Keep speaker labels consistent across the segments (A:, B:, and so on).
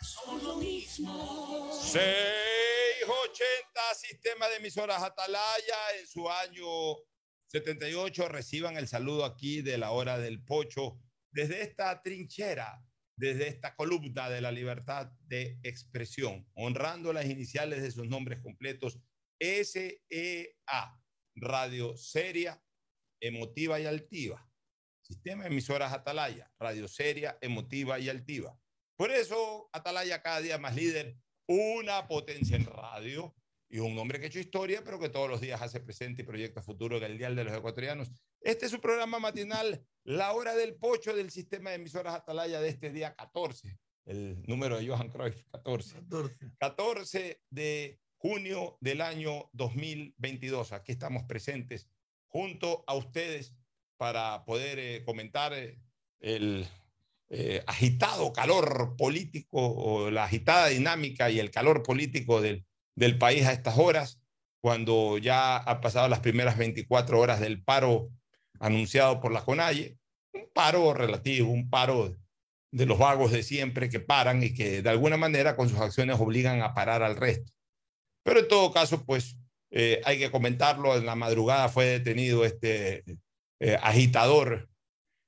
A: somos lo mismo.
B: 680 Sistema de Emisoras Atalaya en su año 78 reciban el saludo aquí de la hora del pocho desde esta trinchera, desde esta columna de la libertad de expresión, honrando las iniciales de sus nombres completos SEA, Radio Seria, Emotiva y Altiva. Sistema de emisoras Atalaya, Radio Seria, Emotiva y Altiva. Por eso Atalaya cada día más líder, una potencia en radio y un hombre que ha hecho historia, pero que todos los días hace presente y proyecta futuro en el Dial de los Ecuatorianos. Este es su programa matinal, La Hora del Pocho del Sistema de Emisoras Atalaya de este día 14, el número de Johan Cruyff, 14.
C: 14.
B: 14 de junio del año 2022. Aquí estamos presentes junto a ustedes para poder eh, comentar eh, el eh, agitado calor político o la agitada dinámica y el calor político del, del país a estas horas, cuando ya ha pasado las primeras 24 horas del paro anunciado por la CONAIE, un paro relativo, un paro de los vagos de siempre que paran y que de alguna manera con sus acciones obligan a parar al resto. Pero en todo caso, pues hay que comentarlo, en la madrugada fue detenido este eh, agitador,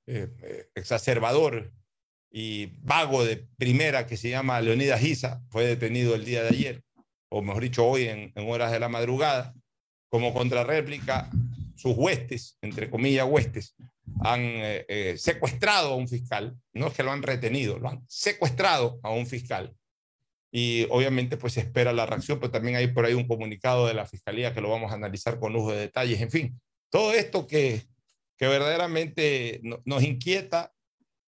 B: eh, eh, exacerbador y vago de primera que se llama Leonidas Giza, fue detenido el día de ayer, o mejor dicho hoy en, horas de la madrugada, como contrarréplica, sus huestes, entre comillas huestes, han eh, secuestrado a un fiscal, no es que lo han retenido, lo han secuestrado a un fiscal. Y obviamente pues se espera la reacción, pero también hay por ahí un comunicado de la fiscalía que lo vamos a analizar con lujo de detalles. En fin, todo esto que, que verdaderamente no- nos inquieta,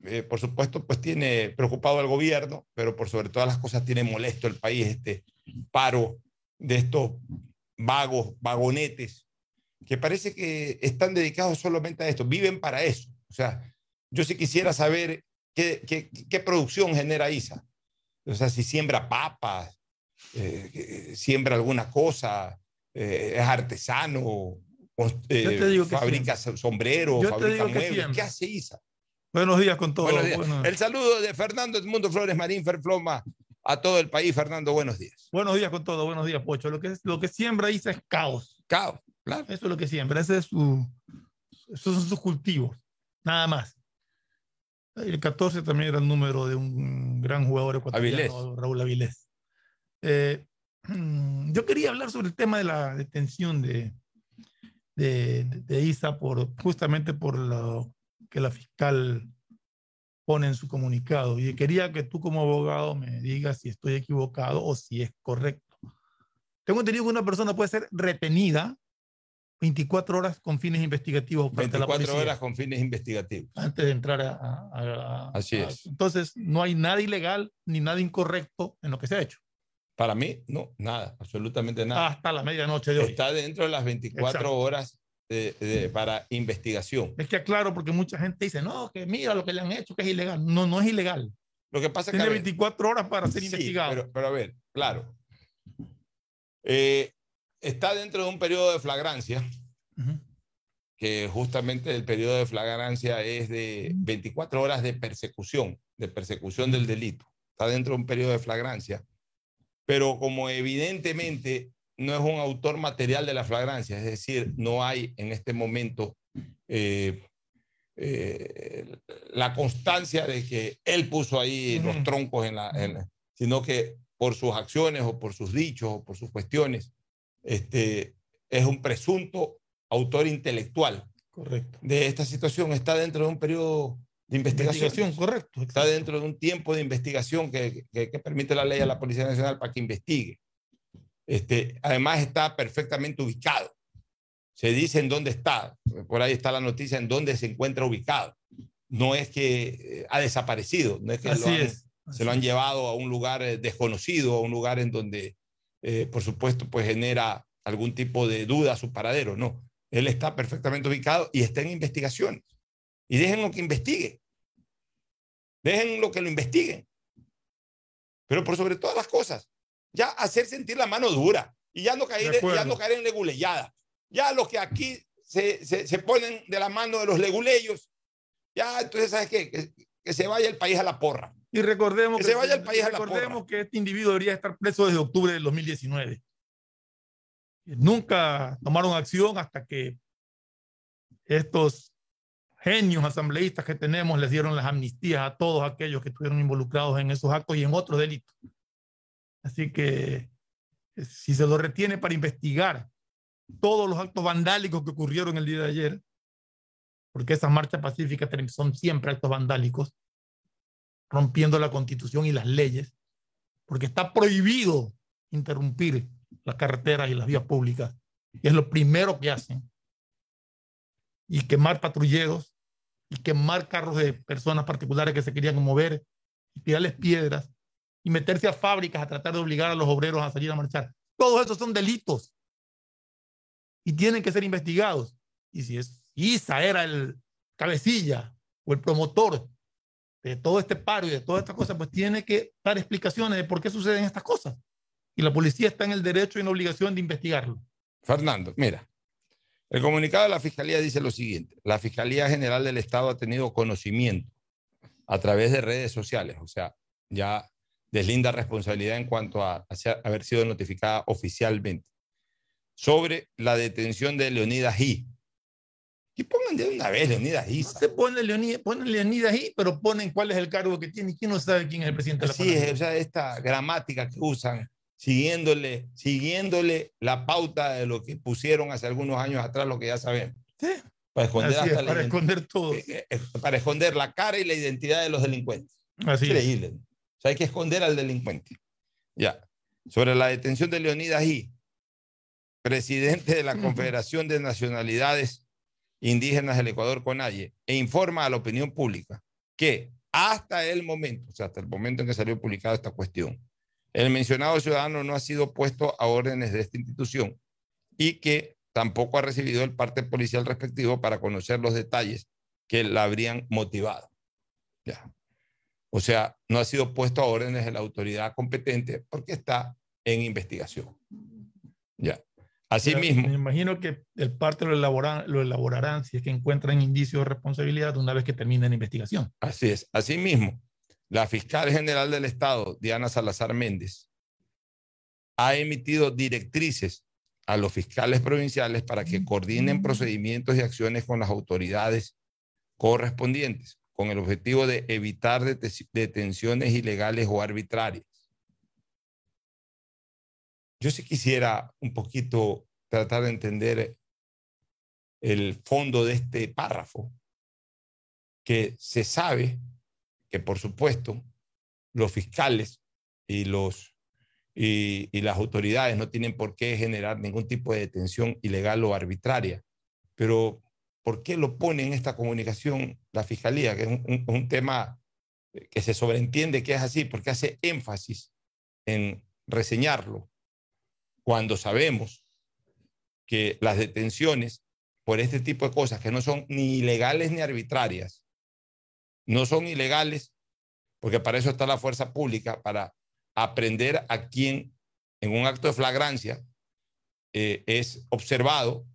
B: eh, por supuesto pues tiene preocupado al gobierno, pero por sobre todas las cosas tiene molesto el país este paro de estos vagos, vagonetes que parece que están dedicados solamente a esto, viven para eso. O sea, yo sí quisiera saber qué, producción genera ISA. O sea, si siembra papas, eh, que siembra alguna cosa, eh, es artesano, eh, fabrica sombreros,
C: Yo te
B: fabrica muebles. ¿Qué hace ISA?
C: Buenos días con todos.
B: El saludo de Fernando Edmundo Flores Marín Ferfloma a todo el país. Fernando, buenos días.
C: buenos días con todos. Buenos días, Pocho. Lo que, es, lo que siembra Isa es caos.
B: Caos, claro.
C: Eso es lo que siembra. Ese es su, esos son sus cultivos. Nada más. El 14 también era el número de un gran jugador ecuatoriano,
B: Avilés.
C: Raúl Avilés. Eh, yo quería hablar sobre el tema de la detención de, de, de Isa por, justamente por lo que la fiscal pone en su comunicado. Y quería que tú como abogado me digas si estoy equivocado o si es correcto. Tengo entendido que una persona puede ser retenida 24 horas con fines investigativos frente a la
B: 24
C: policía
B: horas con fines investigativos.
C: antes de entrar a, a- a-
B: Así
C: a-
B: es.
C: Entonces, no hay nada ilegal ni nada incorrecto en lo que se ha hecho.
B: Para mí, no, nada, absolutamente nada.
C: Hasta la medianoche de hoy.
B: Está dentro de las 24
C: Exacto.
B: horas de- de- para investigación.
C: Es que aclaro porque mucha gente dice, no, que mira lo que le han hecho, que es ilegal. No, no es ilegal.
B: Lo que pasa que...
C: Tiene
B: a ver,
C: 24 horas para ser
B: sí,
C: investigado.
B: Pero, pero a ver, claro. Eh, está dentro de un periodo de flagrancia,
C: Ujú.
B: que justamente el periodo de flagrancia es de 24 horas de persecución, de persecución del delito. Está dentro de un periodo de flagrancia. Pero como evidentemente no es un autor material de la flagrancia, es decir, no hay en este momento eh, eh, la constancia de que él puso ahí los troncos en la, en la- sino que por sus acciones o por sus dichos o por sus cuestiones, este, es un presunto autor intelectual
C: Correcto.
B: de esta situación, está dentro de un periodo de investigación.
C: Correcto.
B: Está dentro de un tiempo de investigación que, que- que permite la ley a la Policía Nacional para que investigue. Este, además está perfectamente ubicado. Se dice en dónde está. Por ahí está la noticia en dónde se encuentra ubicado. No es que eh, ha desaparecido, no es que lo
C: Así
B: han-
C: es.
B: se lo han llevado a un lugar eh, desconocido, a un lugar en donde, eh, por supuesto, pues genera algún tipo de duda a su paradero. No, él está perfectamente ubicado y está en investigación. Y déjenlo que investigue. Déjenlo que lo investiguen. Pero por sobre todas las cosas, ya hacer sentir la mano dura y ya no caer, ya no caer en leguleyada. Ya los que aquí se, se, se ponen de la mano de los leguleyos, ya entonces, ¿sabes qué? Que, que se vaya el país a la porra.
C: Y recordemos
B: Que se vaya el país a la
C: recordemos
B: porra.
C: que este individuo debería estar preso desde octubre del 2019. Nunca tomaron acción hasta que estos genios asambleístas que tenemos les dieron las amnistías a todos aquellos que estuvieron involucrados en esos actos y en otros delitos. Así que eh, si se lo retiene para investigar todos los actos vandálicos que ocurrieron el día de ayer, porque esas marchas pacíficas son siempre actos vandálicos, rompiendo la constitución y las leyes, porque está prohibido interrumpir las carreteras y las vías públicas, y es lo primero que hacen. Y quemar patrulleros, y quemar carros de personas particulares que se querían mover, y tirarles piedras, y meterse a fábricas a tratar de obligar a los obreros a salir a marchar. Todos esos son delitos y tienen que ser investigados. Y si es Isa era el cabecilla o el promotor de todo este paro y de todas estas cosas, pues tiene que dar explicaciones de por qué suceden estas cosas. Y la policía está en el derecho y en la obligación de investigarlo.
B: Fernando, mira, el comunicado de la Fiscalía dice lo siguiente. La Fiscalía General del Estado ha tenido conocimiento a través de redes sociales, o sea, ya deslinda responsabilidad en cuanto a, haber sido notificada oficialmente sobre la detención de Leonidas G. Y pongan de una vez Leonidas G.
C: No se pone Leonidas, ponen Leonidas ahí, pero ponen cuál es el cargo que tiene y quién no sabe quién es el presidente de la
B: Así es, o sea, esta gramática que usan, siguiéndole, siguiéndole la pauta de lo que pusieron hace algunos años atrás, lo que ya sabemos.
C: Sí,
B: Para esconder,
C: es,
B: hasta la
C: para esconder todo.
B: eh, eh, eh, para esconder la cara y la identidad de los delincuentes.
C: Así es.
B: Increíble. ¿no? O sea, hay que esconder al delincuente. Ya. Sobre la detención de Leonidas G., presidente de la. Confederación de Nacionalidades Indígenas del Ecuador, CONAIE, e informa a la opinión pública que hasta el momento, o sea, hasta el momento en que salió publicada esta cuestión, el mencionado ciudadano no ha sido puesto a órdenes de esta institución y que tampoco ha recibido el parte policial respectivo para conocer los detalles que la habrían motivado. Ya. O sea, no ha sido puesto a órdenes de la autoridad competente porque está en investigación. Ya. Asimismo,
C: Me imagino que el parte lo elaboran, lo elaborarán si es que encuentran indicios de responsabilidad una vez que termine la investigación.
B: así es. Asimismo, la fiscal general del Estado, Diana Salazar Méndez, ha emitido directrices a los fiscales provinciales para que coordinen procedimientos y acciones con las autoridades correspondientes, con el objetivo de evitar dete- detenciones ilegales o arbitrarias. Yo sí quisiera un poquito tratar de entender el fondo de este párrafo, que se sabe que, por supuesto, los fiscales y, los, y, las autoridades no tienen por qué generar ningún tipo de detención ilegal o arbitraria, pero ¿por qué lo pone en esta comunicación la Fiscalía? Que es un- un tema que se sobreentiende que es así, porque hace énfasis en reseñarlo cuando sabemos que las detenciones por este tipo de cosas que no son ni ilegales ni arbitrarias, no son ilegales, porque para eso está la fuerza pública, para aprender a quien en un acto de flagrancia eh, es observado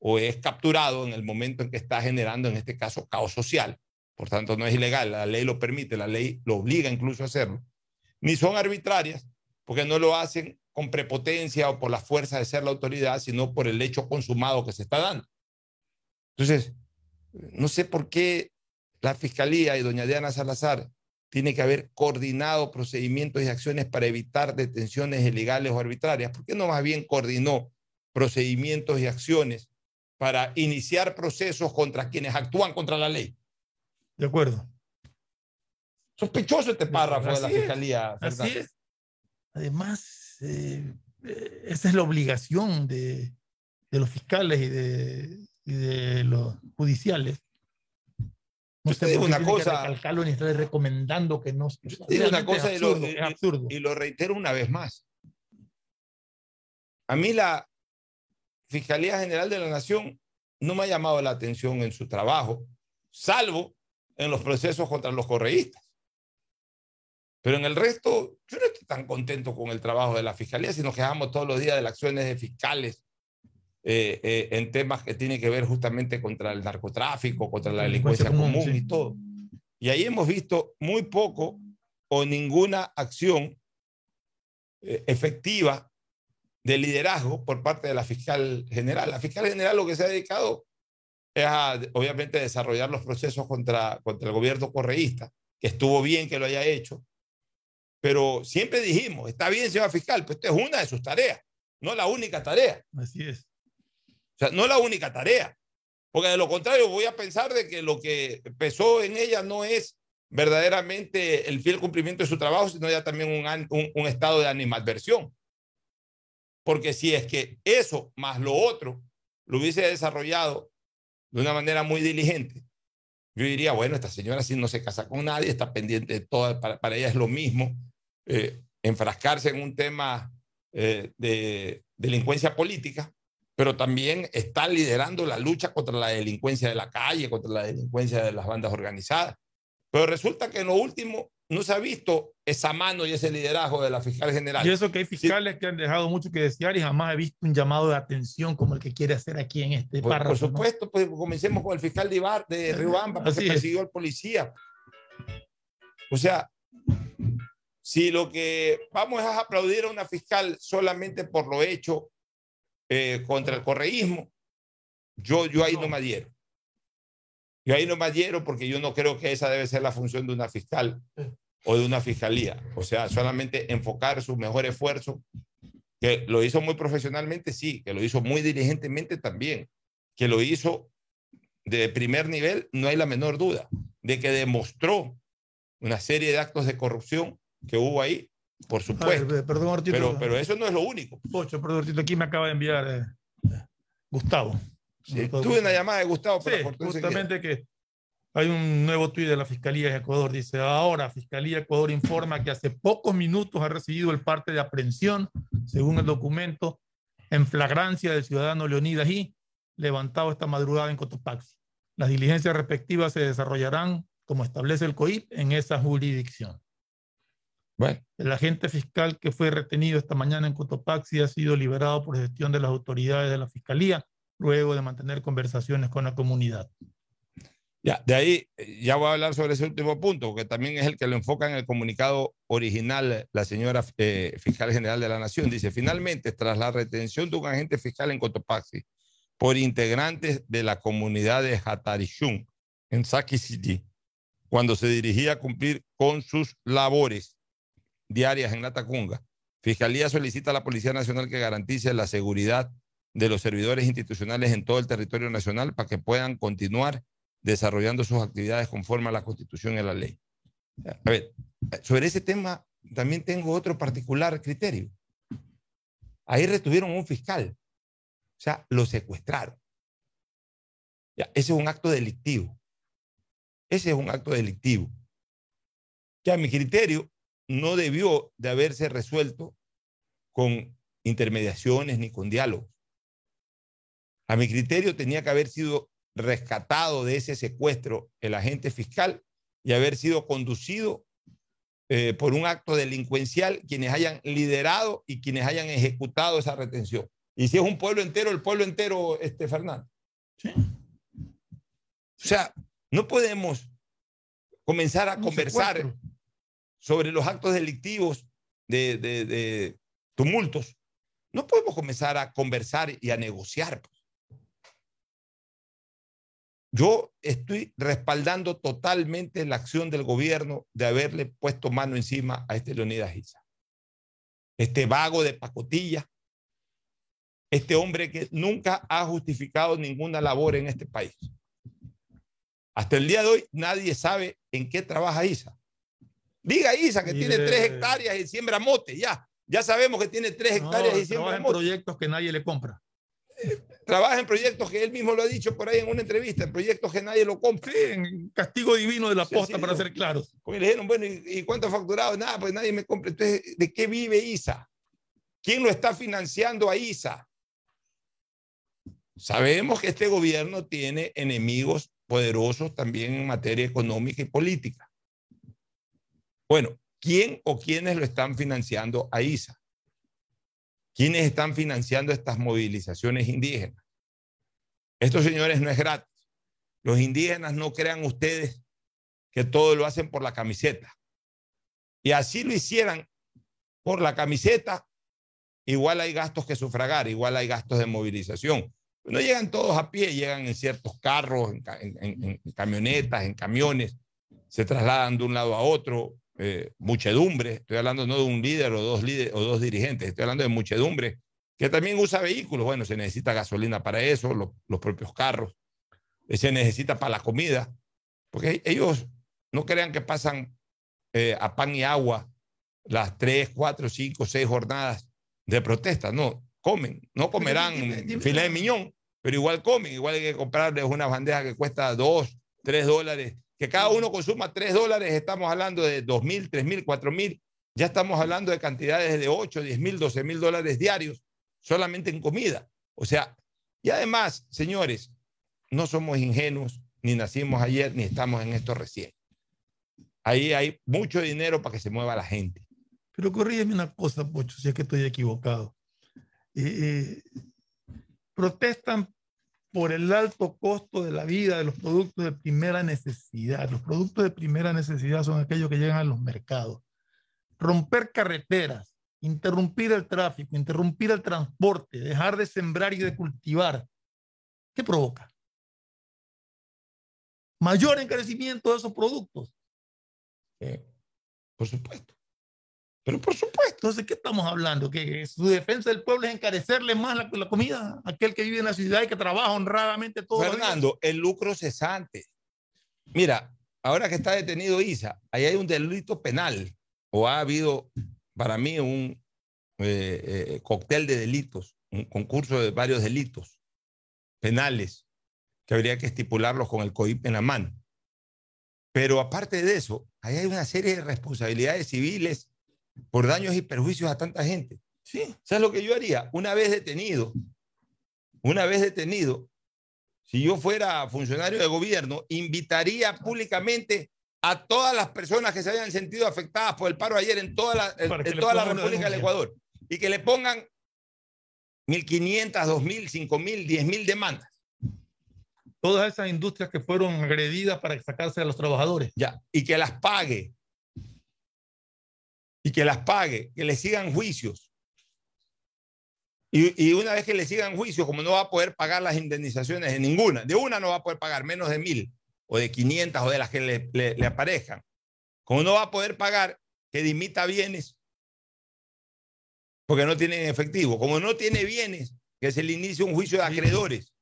B: o es capturado en el momento en que está generando, en este caso, caos social. Por tanto, no es ilegal, la ley lo permite, la ley lo obliga incluso a hacerlo. Ni son arbitrarias, porque no lo hacen con prepotencia o por la fuerza de ser la autoridad, sino por el hecho consumado que se está dando. Entonces, no sé por qué la Fiscalía y doña Diana Salazar tiene que haber coordinado procedimientos y acciones para evitar detenciones ilegales o arbitrarias. ¿Por qué no más bien coordinó procedimientos y acciones para iniciar procesos contra quienes actúan contra la ley?
C: De acuerdo.
B: Sospechoso este párrafo de la
C: es,
B: Fiscalía.
C: Así es. Además, eh, eh, esa es la obligación de, de los fiscales y de, y de los judiciales. No sé
B: digo una
C: que
B: cosa.
C: ni estar recomendando que no.
B: Digo una
C: Realmente es
B: cosa y lo-
C: absurdo, es absurdo.
B: Y lo reitero una vez más. A mí la Fiscalía General de la Nación no me ha llamado la atención en su trabajo, salvo en los procesos contra los correístas. Pero en el resto, yo no estoy tan contento con el trabajo de la Fiscalía, si nos quejamos todos los días de las acciones de fiscales eh, eh, en temas que tienen que ver justamente contra el narcotráfico, contra la delincuencia,
C: común,
B: común
C: sí.
B: y todo. Y ahí hemos visto muy poco o ninguna acción eh, efectiva de liderazgo por parte de la fiscal general. La fiscal general lo que se ha dedicado es a, obviamente, desarrollar los procesos contra, contra el gobierno correísta, que estuvo bien que lo haya hecho, pero siempre dijimos, está bien, señor fiscal, pero esta es una de sus tareas, no la única tarea.
C: Así es.
B: O sea, no la única tarea, porque de lo contrario voy a pensar de que lo que pesó en ella no es verdaderamente el fiel cumplimiento de su trabajo, sino ya también un, estado de animadversión. Porque si es que eso más lo otro lo hubiese desarrollado de una manera muy diligente, yo diría, bueno, esta señora si no se casa con nadie, está pendiente de todo, para, para ella es lo mismo eh, enfrascarse en un tema eh, de delincuencia política, pero también está liderando la lucha contra la delincuencia de la calle, contra la delincuencia de las bandas organizadas. Pero resulta que en lo último no se ha visto esa mano y ese liderazgo de la fiscal general.
C: Y eso que hay fiscales sí. que han dejado mucho que desear y jamás he visto un llamado de atención como el que quiere hacer aquí en este
B: por,
C: párrafo.
B: Por supuesto, ¿no? pues comencemos con el fiscal de, Ibar, de Riobamba, Así persiguió al policía. O sea, si lo que vamos es aplaudir a una fiscal solamente por lo hecho eh, contra el correísmo, yo, yo ahí no. no me adhiero. Yo ahí no me adhiero porque yo no creo que esa debe ser la función de una fiscal o de una fiscalía. O sea, solamente enfocar su mejor esfuerzo, que lo hizo muy profesionalmente, sí, que lo hizo muy diligentemente también, que lo hizo de primer nivel, no hay la menor duda, de que demostró una serie de actos de corrupción que hubo ahí, por supuesto.
C: Ver, perdón, Artito,
B: pero, pero, eso no es lo único.
C: Pocho, perdón, Artito, aquí me acaba de enviar eh, Gustavo.
B: Sí, tuve una llamada de Gustavo,
C: sí, justamente que hay un nuevo tuit de la Fiscalía de Ecuador. Dice, ahora Fiscalía de Ecuador informa que hace pocos minutos ha recibido el parte de aprehensión, según el documento, en flagrancia del ciudadano Leonidas y levantado esta madrugada en Cotopaxi. Las diligencias respectivas se desarrollarán, como establece el COIP, en esa jurisdicción.
B: Bueno.
C: El agente fiscal que fue retenido esta mañana en Cotopaxi ha sido liberado por gestión de las autoridades de la Fiscalía luego de mantener conversaciones con la comunidad.
B: Ya, de ahí ya voy a hablar sobre ese último punto, que también es el que lo enfoca en el comunicado original la señora eh, fiscal general de la Nación. Dice, finalmente, tras la retención de un agente fiscal en Cotopaxi por integrantes de la comunidad de Hatarishun en Saki City, cuando se dirigía a cumplir con sus labores diarias en Latacunga, Fiscalía solicita a la Policía Nacional que garantice la seguridad de los servidores institucionales en todo el territorio nacional para que puedan continuar desarrollando sus actividades conforme a la Constitución y a la ley. A ver, sobre ese tema también tengo otro particular criterio. Ahí retuvieron un fiscal, o sea, lo secuestraron. Ese es un acto delictivo. Ese es un acto delictivo. Que a mi criterio no debió de haberse resuelto con intermediaciones ni con diálogos. A mi criterio tenía que haber sido rescatado de ese secuestro el agente fiscal y haber sido conducido eh, por un acto delincuencial quienes hayan liderado y quienes hayan ejecutado esa retención. Y si es un pueblo entero, el pueblo entero, este Fernando.
C: Sí.
B: O sea, no podemos comenzar a un conversar secuestro. Sobre los actos delictivos de, tumultos. No podemos comenzar a conversar y a negociar. Pues. Yo estoy respaldando totalmente la acción del gobierno de haberle puesto mano encima a este Leonidas Giza. Este vago de pacotilla, este hombre que nunca ha justificado ninguna labor en este país. Hasta el día de hoy nadie sabe en qué trabaja Isa. Diga Isa que Mire. tiene tres hectáreas y siembra mote, ya. Ya sabemos que tiene tres hectáreas
C: no,
B: y siembra
C: en mote. proyectos que nadie le compra
B: trabaja en proyectos que él mismo lo ha dicho por ahí en una entrevista, en proyectos que nadie lo compra.
C: Sí, en castigo divino de la posta, sí, para ser claros.
B: Porque le dijeron, bueno, ¿y, ¿y, cuánto ha facturado? Nada, pues nadie me compra. Entonces, ¿de qué vive ISA? ¿Quién lo está financiando a ISA? Sabemos que este gobierno tiene enemigos poderosos también en materia económica y política. Bueno, ¿quién o quiénes lo están financiando a ISA? ¿Quiénes están financiando estas movilizaciones indígenas? Estos señores no es gratis. Los indígenas no crean ustedes que todo lo hacen por la camiseta. y así lo hicieran por la camiseta, igual hay gastos que sufragar, igual hay gastos de movilización. No llegan todos a pie, llegan en ciertos carros, en, camionetas, en camiones, se trasladan de un lado a otro, eh, muchedumbre, estoy hablando no de un líder o dos, líderes, o dos dirigentes, estoy hablando de muchedumbre, que también usa vehículos, bueno, se necesita gasolina para eso, los propios carros, se necesita para la comida, porque ellos no crean que pasan eh, a pan y agua las tres, cuatro, cinco, seis jornadas de protesta. No, comen. No comerán filé de miñón, pero igual comen. Igual hay que comprarles una bandeja que cuesta dos, tres dólares. Que cada uno consuma tres dólares, estamos hablando de dos mil, tres mil, cuatro mil. Ya estamos hablando de cantidades de ocho, diez mil, doce mil dólares diarios solamente en comida. O sea, y además, señores, no somos ingenuos, ni nacimos ayer, ni estamos en esto recién. Ahí hay mucho dinero para que se mueva la gente.
C: Pero corrígeme una cosa, Pocho, si es que estoy equivocado. Eh, eh, protestan por el alto costo de la vida de los productos de primera necesidad. Los productos de primera necesidad son aquellos que llegan a los mercados. Romper carreteras, interrumpir el tráfico, interrumpir el transporte, dejar de sembrar y de cultivar. ¿Qué provoca? Mayor encarecimiento de esos productos.
B: por supuesto. Pero por supuesto.
C: Entonces, ¿qué estamos hablando? ¿Que su defensa del pueblo es encarecerle más la, comida a aquel que vive en la ciudad y que trabaja honradamente todo
B: Fernando, el lucro cesante. Mira, ahora que está detenido Isa, ahí hay un delito penal, o ha habido para mí un eh, eh, cóctel de delitos, un concurso de varios delitos penales que habría que estipularlos con el COIP en la mano. Pero aparte de eso, ahí hay una serie de responsabilidades civiles por daños y perjuicios a tanta gente. Sí. ¿Sabes lo que yo haría? Una vez detenido, una vez detenido, si yo fuera funcionario de gobierno, invitaría públicamente a todas las personas que se hayan sentido afectadas por el paro ayer en toda la, en, toda la República del Ecuador y que le pongan 1.500, 2.000, 5.000, 10.000 demandas.
C: Todas esas industrias que fueron agredidas para sacarse a los trabajadores.
B: Ya, y que las pague y que las pague, que le sigan juicios. Y, una vez que le sigan juicios, como no va a poder pagar las indemnizaciones de ninguna, de una no va a poder pagar menos de mil o de 500 o de las que le, le, aparezcan, como no va a poder pagar, que dimita bienes porque no tienen efectivo. Como no tiene bienes, que se le inicie un juicio de acreedores.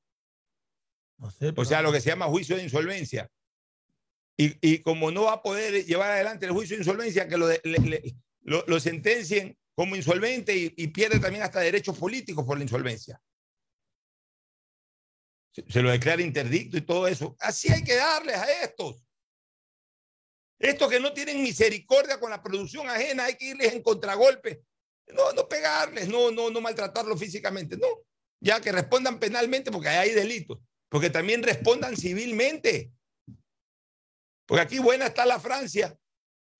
B: O sea, lo que se llama juicio de insolvencia. Y, y, como no va a poder llevar adelante el juicio de insolvencia, que lo, lo, sentencien como insolvente y, pierde también hasta derechos políticos por la insolvencia. Se, lo declara interdicto y todo eso. Así hay que darles a estos. Estos que no tienen misericordia con la producción ajena, hay que irles en contragolpe. No, no pegarles, no, no, no maltratarlos físicamente, no. Ya que respondan penalmente porque hay delitos, porque también respondan civilmente. Porque aquí buena está la Francia,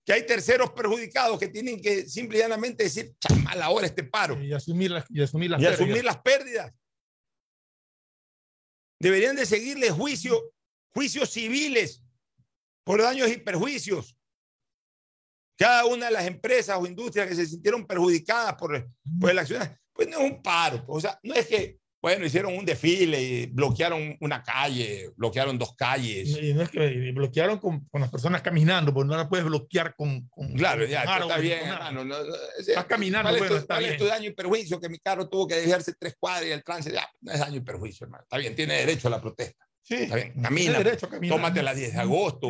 B: que hay terceros perjudicados que tienen que simple y llanamente decir, chamal, ahora este paro.
C: Y asumir las, y asumir las,
B: y pérdidas. Asumir las pérdidas. Deberían de seguirle juicio, juicios civiles por daños y perjuicios. Cada una de las empresas o industrias que se sintieron perjudicadas por, por el accionar, pues no es un paro. Pues, o sea, no es que bueno, hicieron un desfile y bloquearon una calle, bloquearon dos calles.
C: Y no es que bloquearon con, con, las personas caminando, porque no la puedes bloquear con. con
B: claro, ya, está bien, hermano. No, Estás caminando, bueno, está ¿cuál bien. es tu daño y perjuicio? Que mi carro tuvo que desviarse tres cuadras y el tránsito, ya, no es daño y perjuicio, hermano. Está bien, tiene derecho a la protesta. Sí, está bien, camina. Derecho a. Tómate la 10 de agosto.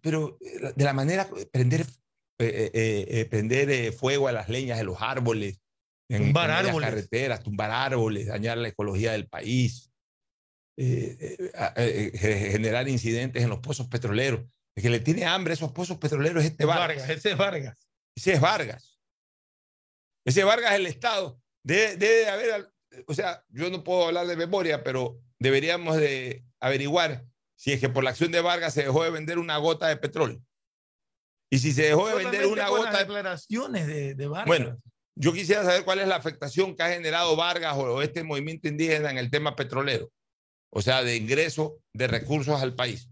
B: Pero eh, de la manera, prender, eh, eh, eh prender fuego a las leñas de los árboles en, tumbar árboles. carreteras, tumbar árboles, dañar la ecología del país, eh, eh, eh, generar incidentes en los pozos petroleros. El que le tiene hambre a esos pozos petroleros es este Vargas.
C: Ese es Vargas.
B: Ese es Vargas. Ese Vargas el Estado. Debe, debe haber, o sea, yo no puedo hablar de memoria, pero deberíamos de averiguar si es que por la acción de Vargas se dejó de vender una gota de petróleo. Y si se dejó de vender una gota de
C: declaraciones de, de Vargas.
B: Bueno, yo quisiera saber cuál es la afectación que ha generado Vargas o este movimiento indígena en el tema petrolero, o sea, de ingreso de recursos al país.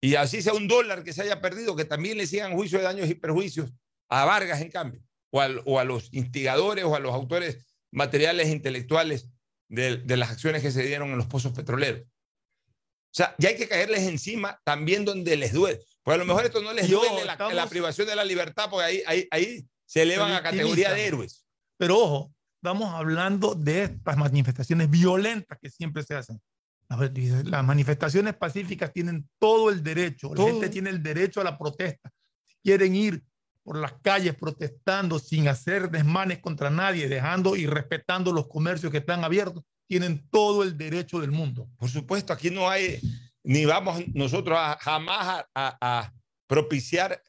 B: Y así sea un dólar que se haya perdido, que también le sigan juicio de daños y perjuicios a Vargas, en cambio, o, o a los instigadores o a los autores materiales e intelectuales de, de, las acciones que se dieron en los pozos petroleros. O sea, ya hay que caerles encima también donde les duele. Pues a lo mejor esto no les duele la, estamos... la, privación de la libertad, porque ahí, ahí, ahí se elevan a categoría de héroes.
C: Pero ojo, estamos hablando de estas manifestaciones violentas que siempre se hacen. Las manifestaciones pacíficas tienen todo el derecho, todo. la gente tiene el derecho a la protesta. Si quieren ir por las calles protestando sin hacer desmanes contra nadie, dejando y respetando los comercios que están abiertos, tienen todo el derecho del mundo.
B: Por supuesto, aquí no hay, ni vamos nosotros a, jamás a, a propiciar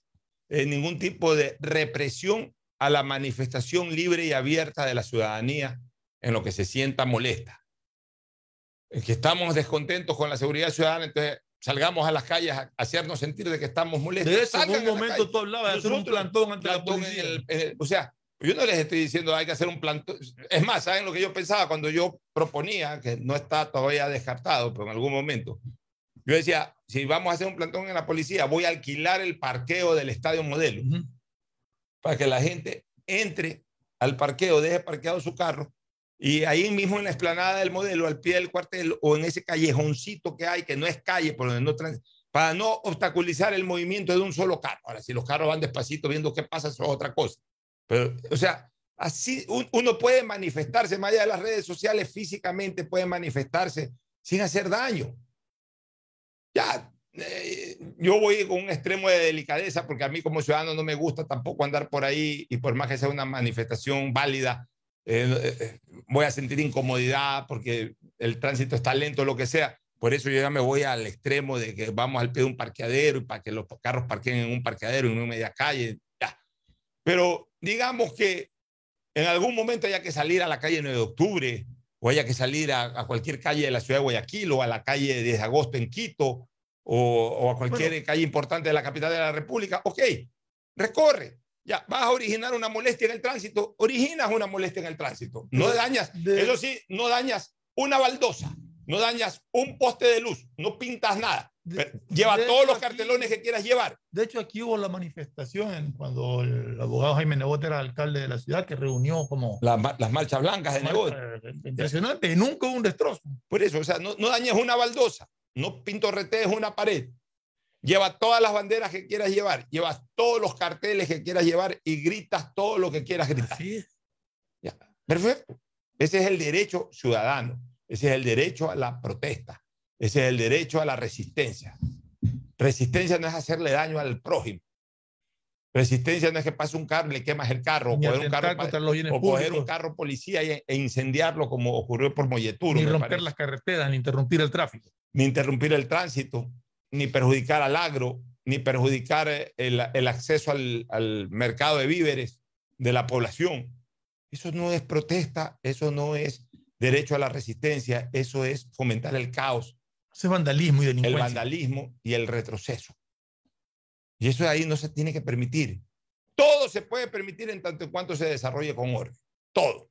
B: eh, ningún tipo de represión a la manifestación libre y abierta de la ciudadanía en lo que se sienta molesta. En que estamos descontentos con la seguridad ciudadana, entonces salgamos a las calles a hacernos sentir de que estamos molestos.
C: De eso, en un momento tú hablabas de hacer un plantón ante
B: plantón
C: la
B: en el, en el, o sea, yo no les estoy diciendo hay que hacer un plantón. Es más, ¿saben lo que yo pensaba cuando yo proponía, que no está todavía descartado, pero en algún momento? Yo decía, si vamos a hacer un plantón en la policía, voy a alquilar el parqueo del estadio modelo uh -huh. Para que la gente entre al parqueo, deje parqueado su carro y ahí mismo en la explanada del modelo, al pie del cuartel o en ese callejoncito que hay, que no es calle, por donde no para no obstaculizar el movimiento de un solo carro. Ahora, si los carros van despacito viendo qué pasa, eso es otra cosa. Pero, o sea, así uno puede manifestarse, más allá de las redes sociales, físicamente puede manifestarse sin hacer daño. Ya, eh, yo voy con un extremo de delicadeza porque a mí como ciudadano no me gusta tampoco andar por ahí y por más que sea una manifestación válida, eh, eh, voy a sentir incomodidad porque el tránsito está lento, lo que sea. Por eso yo ya me voy al extremo de que vamos al pie de un parqueadero y para que los carros parqueen en un parqueadero, en una media calle. Ya. Pero digamos que en algún momento haya que salir a la calle 9 de octubre o haya que salir a, a cualquier calle de la ciudad de Guayaquil o a la calle 10 de agosto en Quito o, o a cualquier bueno, calle importante de la capital de la República, ok, recorre. Ya, vas a originar una molestia en el tránsito, originas una molestia en el tránsito. No dañas, de... eso sí, no dañas una baldosa, no dañas un poste de luz, no pintas nada. De, Lleva de todos los cartelones aquí, que quieras llevar.
C: De hecho, aquí hubo la manifestación cuando el abogado Jaime Nebot era alcalde de la ciudad, que reunió como...
B: La, las marchas blancas de Nebot.
C: Impresionante, y nunca hubo un destrozo.
B: Por eso, o sea, no, no dañes una baldosa, no pintorretees una pared. Lleva todas las banderas que quieras llevar, llevas todos los carteles que quieras llevar y gritas todo lo que quieras gritar.
C: Así es.
B: Ya. Perfecto. Ese es el derecho ciudadano, ese es el derecho a la protesta, ese es el derecho a la resistencia. Resistencia no es hacerle daño al prójimo. Resistencia no es que pase un carro y le quemas el carro, o coger, un carro, o coger un carro policía e, e incendiarlo como ocurrió por Molleturo.
C: Ni romper las carreteras, ni interrumpir el tráfico.
B: Ni interrumpir el tránsito, ni perjudicar al agro, ni perjudicar el, el acceso al, al, mercado de víveres de la población. Eso no es protesta, eso no es derecho a la resistencia, eso es fomentar el caos.
C: Eso es vandalismo y delincuencia.
B: El vandalismo y el retroceso. Y eso ahí no se tiene que permitir. Todo se puede permitir en tanto en cuanto se desarrolle con orden. Todo.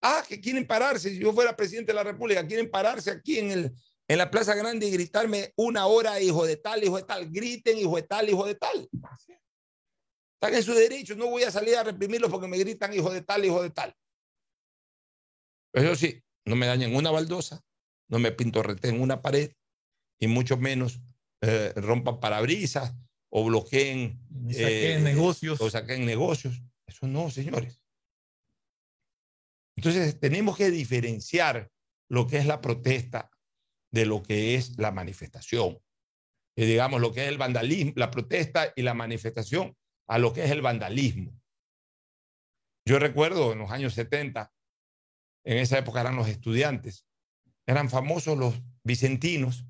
B: Ah, que quieren pararse. Si yo fuera presidente de la República, quieren pararse aquí en, el, en la Plaza Grande y gritarme una hora, hijo de tal, hijo de tal. Griten, hijo de tal, hijo de tal. Están en su derecho. No voy a salir a reprimirlos porque me gritan, hijo de tal, hijo de tal. Eso sí, no me dañen una baldosa, no me pintorreten una pared y mucho menos eh, rompan parabrisas o bloqueen
C: eh, negocios.
B: O saquen negocios. Eso no, señores. Entonces, tenemos que diferenciar lo que es la protesta de lo que es la manifestación. Y digamos, lo que es el vandalismo, la protesta y la manifestación a lo que es el vandalismo. Yo recuerdo en los años 70, en esa época eran los estudiantes, eran famosos los vicentinos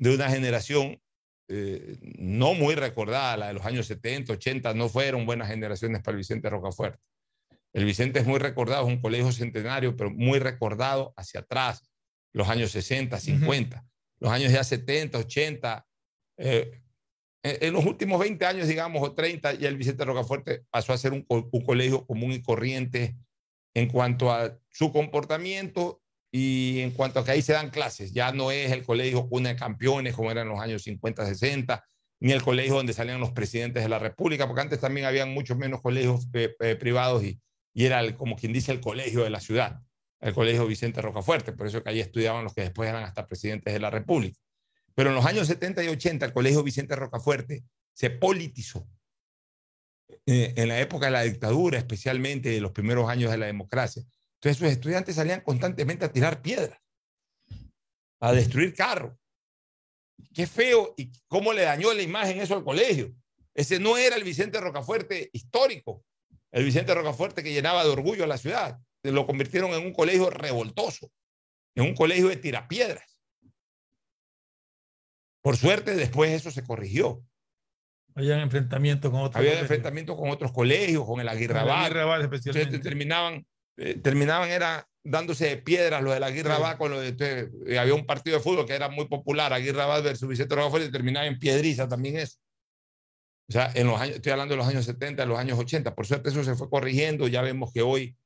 B: de una generación eh, no muy recordada, la de los años 70, 80, no fueron buenas generaciones para el Vicente Rocafuerte. El Vicente es muy recordado, es un colegio centenario, pero muy recordado hacia atrás, los años 60, 50, uh -huh. los años ya 70, 80. Eh, en los últimos 20 años, digamos, o 30, ya el Vicente Rocafuerte pasó a ser un, un colegio común y corriente en cuanto a su comportamiento y en cuanto a que ahí se dan clases. Ya no es el colegio cuna de campeones como era en los años 50, 60, ni el colegio donde salían los presidentes de la República, porque antes también habían muchos menos colegios eh, eh, privados y, y era el, como quien dice el colegio de la ciudad, el colegio Vicente Rocafuerte, por eso que ahí estudiaban los que después eran hasta presidentes de la República. Pero en los años 70 y 80 el colegio Vicente Rocafuerte se politizó. Eh, en la época de la dictadura, especialmente en los primeros años de la democracia. Entonces sus estudiantes salían constantemente a tirar piedras, a destruir carros. Qué feo y cómo le dañó la imagen eso al colegio. Ese no era el Vicente Rocafuerte histórico, el Vicente Rocafuerte que llenaba de orgullo a la ciudad. Lo convirtieron en un colegio revoltoso, en un colegio de tirapiedras. Por suerte, después eso se corrigió.
C: Había enfrentamientos con otros
B: enfrentamientos con otros colegios, con el Abad.
C: Aguirre Abad
B: Entonces
C: especialmente.
B: terminaban, eh, terminaban era dándose de piedras los de la. Abad con los de, entonces, eh, había un partido de fútbol que era muy popular, Aguirre versus Vicente Rocafuerte, y terminaba en piedriza también eso. O sea, en los años, estoy hablando de los años 70, de los años 80, por suerte eso se fue corrigiendo, ya vemos que hoy,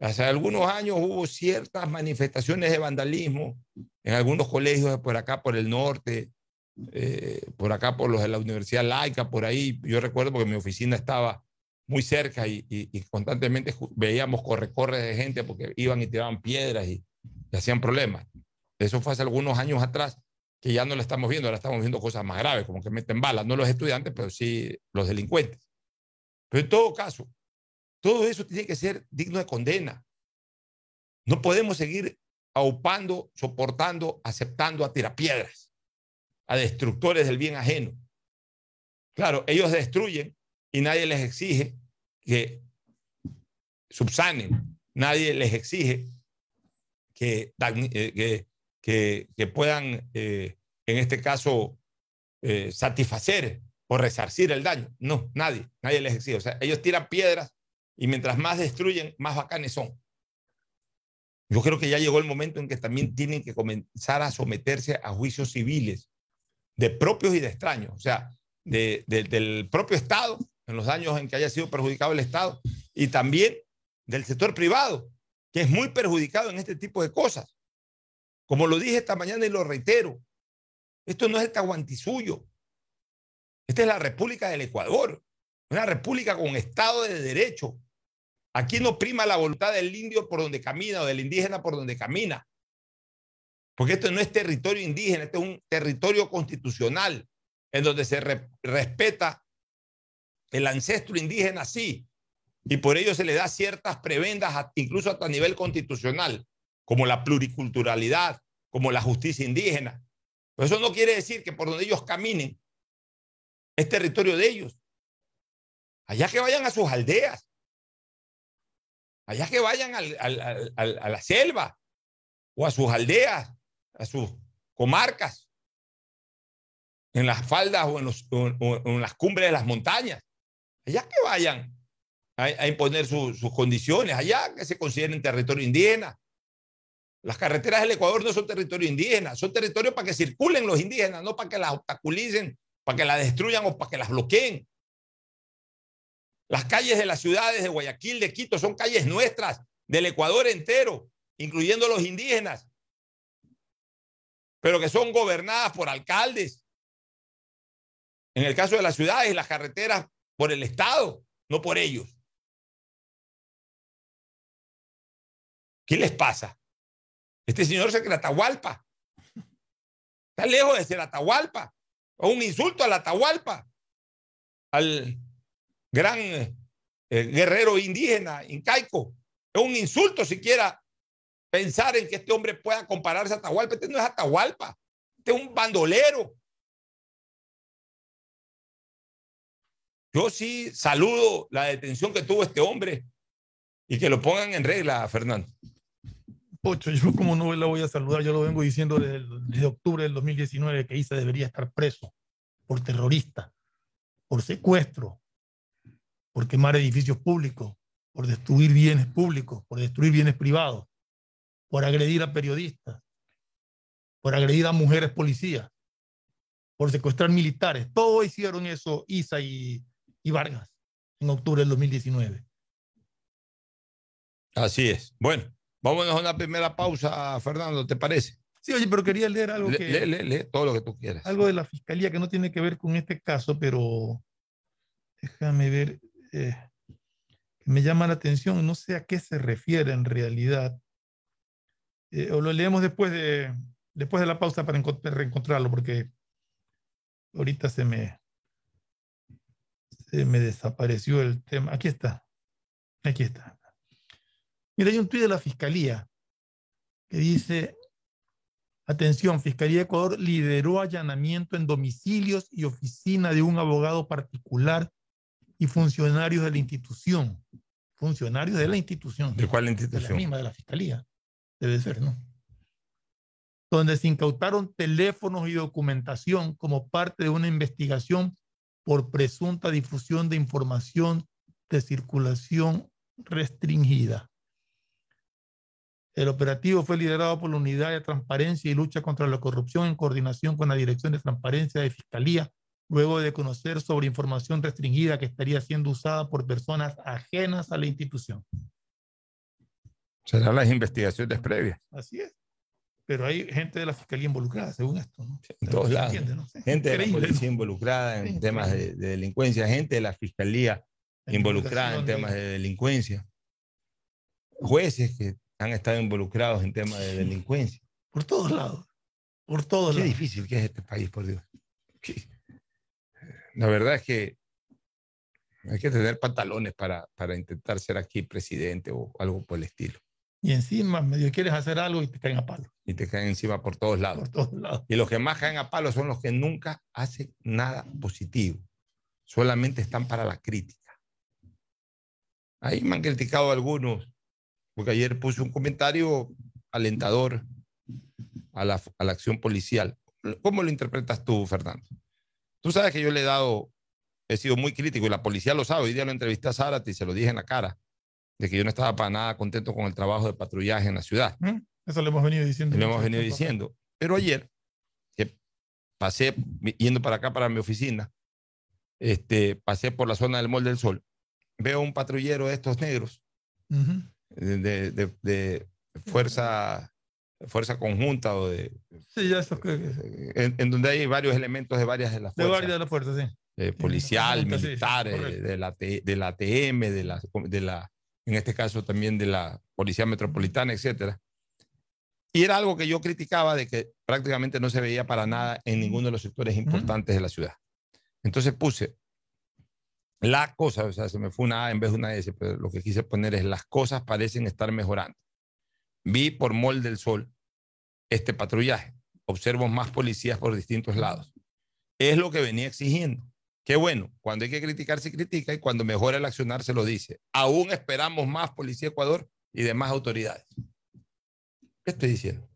B: hace algunos años hubo ciertas manifestaciones de vandalismo en algunos colegios por acá, por el norte, eh, por acá por los de la Universidad Laica, por ahí, yo recuerdo porque mi oficina estaba muy cerca y, y- y constantemente veíamos corre-corre de gente porque iban y tiraban piedras y, y hacían problemas. Eso fue hace algunos años atrás, que ya no lo estamos viendo, ahora estamos viendo cosas más graves, como que meten balas, no los estudiantes, pero sí los delincuentes. Pero en todo caso, todo eso tiene que ser digno de condena. No podemos seguir aupando, soportando, aceptando a tirapiedras, a destructores del bien ajeno. Claro, ellos destruyen y nadie les exige que subsanen, nadie les exige que, eh, que, que, que puedan, eh, en este caso, eh, satisfacer o resarcir el daño. No, nadie, nadie les exige. O sea, ellos tiran piedras y mientras más destruyen, más bacanes son. Yo creo que ya llegó el momento en que también tienen que comenzar a someterse a juicios civiles de propios y de extraños, o sea, de- de- del propio Estado, en los daños en que haya sido perjudicado el Estado, y también del sector privado, que es muy perjudicado en este tipo de cosas. Como lo dije esta mañana y lo reitero, esto no es el Tahuantinsuyo, esta es la República del Ecuador, una república con Estado de Derecho. Aquí no prima la voluntad del indio por donde camina o del indígena por donde camina. Porque esto no es territorio indígena, este es un territorio constitucional en donde se re- respeta el ancestro indígena, sí, y por ello se le da ciertas prebendas, incluso hasta a nivel constitucional, como la pluriculturalidad, como la justicia indígena. Pero eso no quiere decir que por donde ellos caminen es territorio de ellos. Allá que vayan a sus aldeas, allá que vayan a la selva o a sus aldeas, a sus comarcas, en las faldas o en las cumbres de las montañas. Allá que vayan a, imponer su- sus condiciones, allá que se consideren territorio indígena. Las carreteras del Ecuador no son territorio indígena, son territorio para que circulen los indígenas, no para que las obstaculicen, para que las destruyan o para que las bloqueen. Las calles de las ciudades de Guayaquil, de Quito, son calles nuestras, del Ecuador entero, incluyendo los indígenas, pero que son gobernadas por alcaldes. En el caso de las ciudades las carreteras, por el Estado, no por ellos. ¿Qué les pasa? Este señor se cree Atahualpa. Está lejos de ser Atahualpa. Es un insulto al Atahualpa, al gran eh, guerrero indígena, incaico. Es un insulto siquiera pensar en que este hombre pueda compararse a Atahualpa. Este no es Atahualpa. Este es un bandolero. Yo sí saludo la detención que tuvo este hombre y que lo pongan en regla, Fernando.
C: Pocho, yo como no la voy a saludar, yo lo vengo diciendo desde, desde octubre del 2019 que Isa debería estar preso por terrorista, por secuestro, por quemar edificios públicos, por destruir bienes públicos, por destruir bienes privados, por agredir a periodistas, por agredir a mujeres policías, por secuestrar militares. Todos hicieron eso Isa y, y Vargas en octubre del 2019.
B: Así es. Bueno, vámonos a una primera pausa, Fernando, ¿te parece?
C: Sí, oye, pero quería leer algo
B: Le-
C: que...
B: lee, lee, lee todo lo que tú quieras.
C: algo de la fiscalía que no tiene que ver con este caso, pero déjame ver, eh, me llama la atención, no sé a qué se refiere en realidad. Eh, o lo leemos después de, después de la pausa para encont- reencontrarlo, porque ahorita se me, se me desapareció el tema. Aquí está, aquí está. Mira, hay un tuit de la fiscalía que dice, Atención, Fiscalía de Ecuador lideró allanamiento en domicilios y oficina de un abogado particular y funcionarios de la institución. Funcionarios de la institución.
B: ¿De cuál
C: De la
B: institución?
C: misma, de la Fiscalía. Debe ser, ¿no? Donde se incautaron teléfonos y documentación como parte de una investigación por presunta difusión de información de circulación restringida. El operativo fue liderado por la Unidad de Transparencia y Lucha contra la Corrupción en coordinación con la Dirección de Transparencia de Fiscalía, luego de conocer sobre información restringida que estaría siendo usada por personas ajenas a la institución.
B: Serán las investigaciones previas.
C: Así es. Pero hay gente de la Fiscalía involucrada, según esto. ¿no?
B: En todos
C: ¿Se
B: lados.
C: entiende, no? Sí,
B: Gente de la policía
C: ¿no?
B: involucrada en temas de, delincuencia, gente de la fiscalía
C: La
B: involucrada en temas de delincuencia, jueces que han estado involucrados en temas de delincuencia.
C: Por todos lados. Por todos
B: Qué
C: lados.
B: difícil que es este país, por Dios. La verdad es que hay que tener pantalones para, para intentar ser aquí presidente o algo por el estilo.
C: Y encima medio quieres hacer algo y te caen a palo.
B: Y te caen encima por todos lados.
C: Por todos lados.
B: Y los que más caen a palo son los que nunca hacen nada positivo. Solamente están para la crítica. Ahí me han criticado algunos, porque ayer puse un comentario alentador a la, a la acción policial. ¿Cómo lo interpretas tú, Fernando? Tú sabes que yo le he dado, he sido muy crítico y la policía lo sabe. Hoy día lo entrevisté a Zárate y se lo dije en la cara, de que yo no estaba para nada contento con el trabajo de patrullaje en la ciudad.
C: ¿Mm? Eso lo hemos venido diciendo.
B: Lo hemos venido
C: tiempo.
B: diciendo. Pero ayer, que pasé yendo para acá, para mi oficina, este, pasé por la zona del Mall del Sol, veo un patrullero de estos negros,
C: Ujú.
B: de, de- de- de fuerza, fuerza conjunta, o de,
C: Sí, ya eso que.
B: en, en donde hay varios elementos de varias de las
C: De
B: fuerzas,
C: guardia de la fuerza, sí.
B: eh, policial,
C: sí, sí,
B: militar, eh,
C: correcto.
B: de, la, de la TM, de la, de la, en este caso también de la Policía Metropolitana, etcétera. Y era algo que yo criticaba de que prácticamente no se veía para nada en ninguno de los sectores importantes de la ciudad. Entonces puse la cosa, o sea, se me fue una A en vez de una S, pero lo que quise poner es las cosas parecen estar mejorando. Vi por Mol del Sol este patrullaje. Observo más policías por distintos lados. Es lo que venía exigiendo. Qué bueno, cuando hay que criticar, se critica y cuando mejora el accionar, se lo dice. Aún esperamos más Policía Ecuador y demás autoridades. ¿Qué estoy diciendo?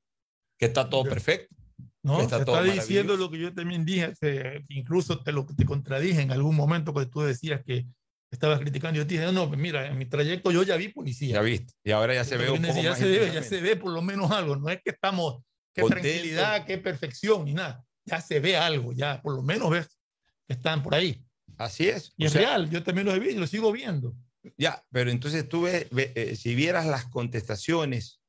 B: Que está todo perfecto.
C: No,
B: Está
C: se
B: todo
C: está diciendo lo que yo también dije, se- incluso te lo te contradije en algún momento cuando tú decías que estabas criticando. Yo te dije, no, no, mira, en mi trayecto yo ya vi policía.
B: Ya viste. Y ahora ya se ve un poco
C: ya
B: más
C: se ve, ya se ve por lo menos algo. No es que estamos, qué
B: Contento.
C: tranquilidad, qué perfección, ni nada. Ya se ve algo, ya por lo menos ves que están por ahí.
B: Así es.
C: Y
B: O
C: es
B: sea,
C: real, yo también lo he visto y lo sigo viendo.
B: Ya, pero entonces tú ves, ve- eh, si vieras las contestaciones,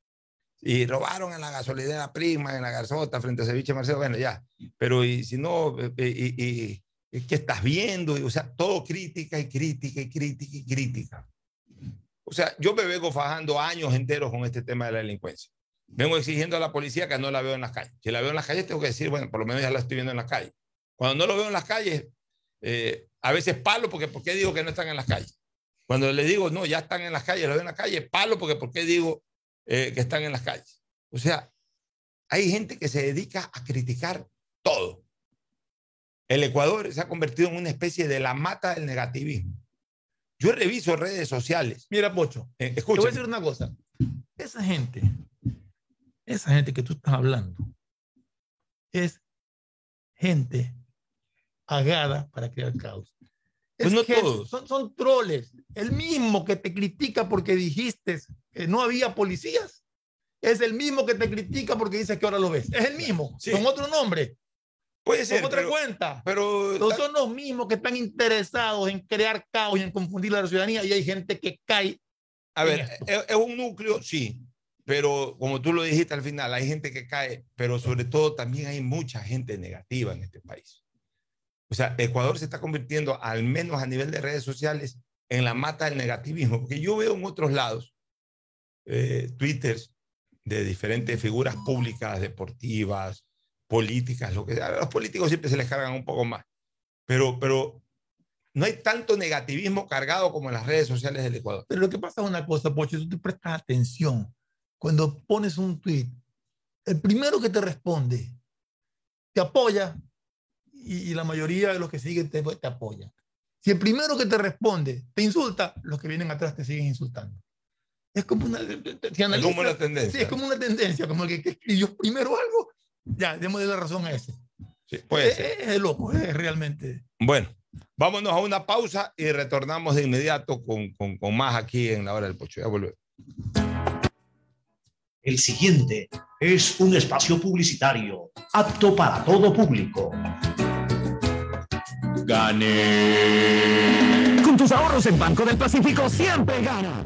B: y robaron en la gasolinera prima, en la garzota, frente a Ceviche Marcelo, bueno, ya, pero y si no, eh, eh, y, y- ¿qué estás viendo? O sea, todo crítica y crítica y crítica y crítica. O sea, yo me vengo fajando años enteros con este tema de la delincuencia. Vengo exigiendo a la policía que no la veo en las calles. Si la veo en las calles, tengo que decir, bueno, por lo menos ya la estoy viendo en las calles. Cuando no lo veo en las calles, eh, a veces palo porque ¿por qué digo que no están en las calles? Cuando le digo, no, ya están en las calles, lo veo en las calles, palo porque ¿por qué digo eh, que están en las calles? O sea, hay gente que se dedica a criticar todo. El Ecuador se ha convertido en una especie de la mata del negativismo. Yo reviso redes sociales.
C: Mira, Pocho,
B: Eh,
C: te voy a
B: escucha,
C: decir una cosa. Esa gente, esa gente que tú estás hablando, es gente pagada para crear caos.
B: Pues
C: Es
B: no
C: gente-
B: todos.
C: Son, son troles. El mismo que te critica porque dijiste que no había policías, es el mismo que te critica porque dices que ahora lo ves. Es el mismo,
B: Sí.
C: con otro nombre,
B: puede
C: con
B: ser,
C: otra
B: pero,
C: cuenta.
B: pero
C: No son los mismos que están interesados en crear caos y en confundir a la ciudadanía y hay gente que cae
B: a ver,
C: esto.
B: es, es un núcleo, sí, pero como tú lo dijiste al final, hay gente que cae, pero sobre todo también hay mucha gente negativa en este país. O sea, Ecuador se está convirtiendo, al menos a nivel de redes sociales, en la mata del negativismo, porque yo veo en otros lados eh, twitters de diferentes figuras públicas, deportivas, políticas, lo que sea. A los políticos siempre se les cargan un poco más, pero, pero no hay tanto negativismo cargado como en las redes sociales del Ecuador.
C: Pero lo que pasa es una cosa, Pocho, tú te prestas atención. Cuando pones un tweet, el primero que te responde te apoya y, y la mayoría de los que siguen te, te apoyan. Si el primero que te responde te insulta, los que vienen atrás te siguen insultando. Es como una, si
B: Es como una tendencia.
C: Sí, es como una tendencia, como el que, que escribió primero algo, ya, démosle la razón a ese.
B: Sí, puede
C: es,
B: ser.
C: es loco, es realmente.
B: Bueno, vámonos a una pausa y retornamos de inmediato con, con, con más aquí en la hora del pocho. Ya volvemos.
D: El siguiente es un espacio publicitario apto para todo público.
E: Gane. Con tus ahorros en Banco del Pacífico siempre gana.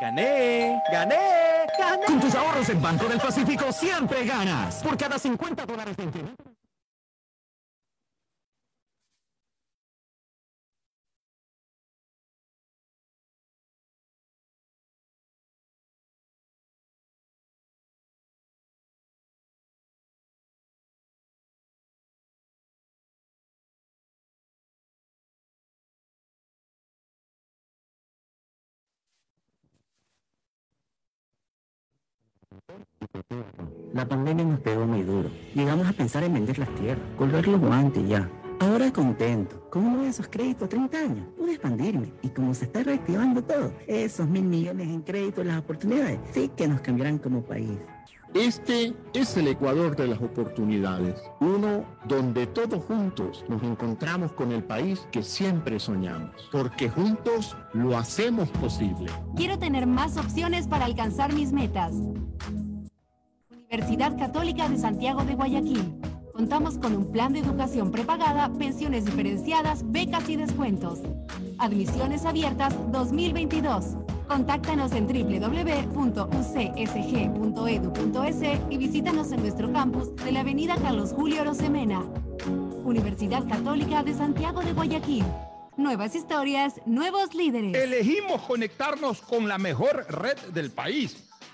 E: Gané, gané, gané. Con tus ahorros en Banco del Pacífico siempre ganas. Por cada 50 dólares de.
F: La pandemia nos pegó muy duro. Llegamos a pensar en vender las tierras, colgar los guantes ya. Ahora contento, con uno de esos créditos 30 años, pude expandirme. Y como se está reactivando todo, esos mil millones en créditos, las oportunidades, sí que nos cambiarán como país.
G: Este es el Ecuador de las oportunidades, uno donde todos juntos nos encontramos con el país que siempre soñamos, porque juntos lo hacemos posible.
H: Quiero tener más opciones para alcanzar mis metas. Universidad Católica de Santiago de Guayaquil. Contamos con un plan de educación prepagada, pensiones diferenciadas, becas y descuentos. Admisiones abiertas 2022. Contáctanos en www.ucsg.edu.es y visítanos en nuestro campus de la Avenida Carlos Julio Rosemena. Universidad Católica de Santiago de Guayaquil. Nuevas historias, nuevos líderes.
I: Elegimos conectarnos con la mejor red del país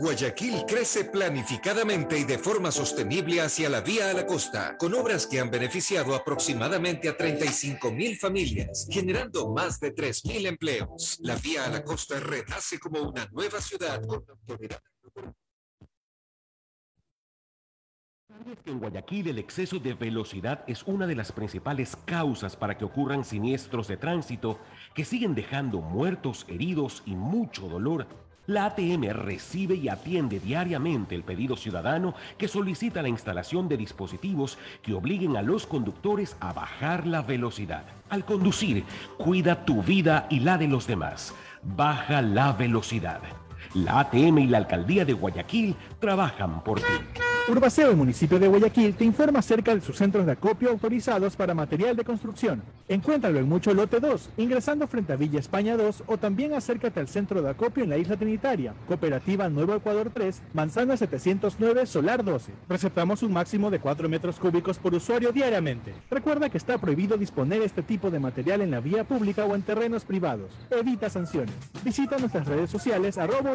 J: Guayaquil crece planificadamente y de forma sostenible hacia la vía a la costa, con obras que han beneficiado aproximadamente a 35 mil familias, generando más de 3 mil empleos. La vía a la costa renace como una nueva ciudad con autoridad.
K: En Guayaquil el exceso de velocidad es una de las principales causas para que ocurran siniestros de tránsito que siguen dejando muertos, heridos y mucho dolor. La ATM recibe y atiende diariamente el pedido ciudadano que solicita la instalación de dispositivos que obliguen a los conductores a bajar la velocidad. Al conducir, cuida tu vida y la de los demás. Baja la velocidad. La ATM y la Alcaldía de Guayaquil trabajan por ti.
L: Urbaceo municipio de Guayaquil te informa acerca de sus centros de acopio autorizados para material de construcción. Encuéntralo en Mucho Lote 2, ingresando frente a Villa España 2 o también acércate al centro de acopio en la Isla Trinitaria, Cooperativa Nuevo Ecuador 3, Manzana 709, Solar 12. Receptamos un máximo de 4 metros cúbicos por usuario diariamente. Recuerda que está prohibido disponer este tipo de material en la vía pública o en terrenos privados. Evita sanciones. Visita nuestras redes sociales arroba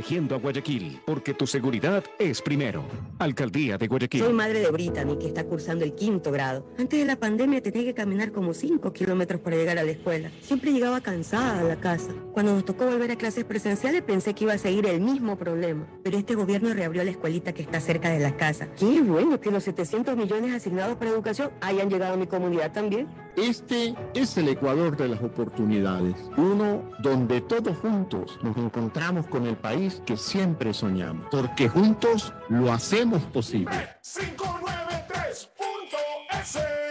M: a Guayaquil, porque tu seguridad es primero. Alcaldía de Guayaquil.
N: Soy madre de Brittany, que está cursando el quinto grado. Antes de la pandemia tenía que caminar como 5 kilómetros para llegar a la escuela. Siempre llegaba cansada a la casa. Cuando nos tocó volver a clases presenciales pensé que iba a seguir el mismo problema. Pero este gobierno reabrió la escuelita que está cerca de la casa. Qué bueno que los 700 millones asignados para educación hayan llegado a mi comunidad también.
G: Este es el Ecuador de las oportunidades. Uno donde todos juntos nos encontramos con el país que siempre soñamos. Porque juntos lo hacemos posible.
O: 593.es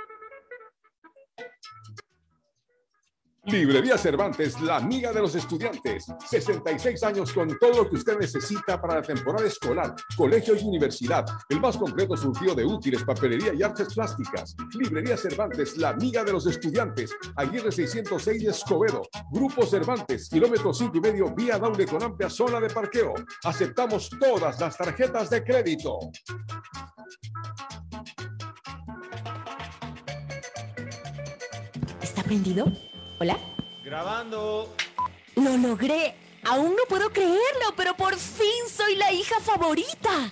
P: Librería Cervantes, la amiga de los estudiantes. 66 años con todo lo que usted necesita para la temporada escolar, colegio y universidad. El más completo surtido de útiles, papelería y artes plásticas. Librería Cervantes, la amiga de los estudiantes. Aguirre 606 de Escobedo. Grupo Cervantes, kilómetro 5 y medio, vía doble con amplia zona de parqueo. Aceptamos todas las tarjetas de crédito.
Q: ¿Está prendido? ¿Hola?
R: Grabando.
Q: Lo logré. Aún no puedo creerlo, pero por fin soy la hija favorita.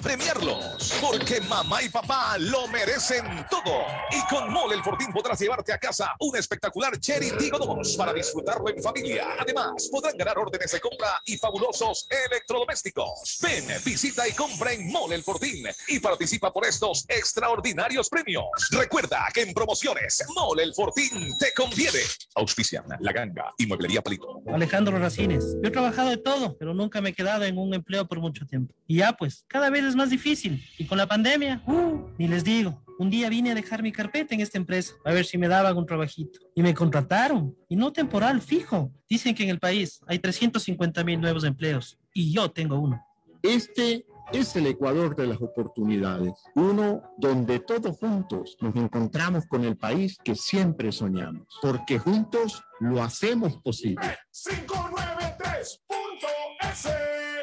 S: premiarlos. Porque mamá y papá lo merecen todo. Y con Mole el Fortín podrás llevarte a casa un espectacular Cherry Tigo 2 para disfrutarlo en familia. Además, podrán ganar órdenes de compra y fabulosos electrodomésticos. Ven, visita y compra en Mole el Fortín y participa por estos extraordinarios premios. Recuerda que en promociones Mole el Fortín te conviene. Auspician La Ganga y Mueblería Palito.
T: Alejandro Racines. Yo he trabajado de todo, pero nunca me he quedado en un empleo por mucho tiempo. Y ya pues, cada vez es más difícil. Y con la pandemia, uh, ni les digo. Un día vine a dejar mi carpeta en esta empresa a ver si me daban un trabajito. Y me contrataron. Y no temporal, fijo. Dicen que en el país hay 350 mil nuevos empleos. Y yo tengo uno.
G: Este es el Ecuador de las oportunidades. Uno donde todos juntos nos encontramos con el país que siempre soñamos. Porque juntos lo hacemos posible.
S: 593.es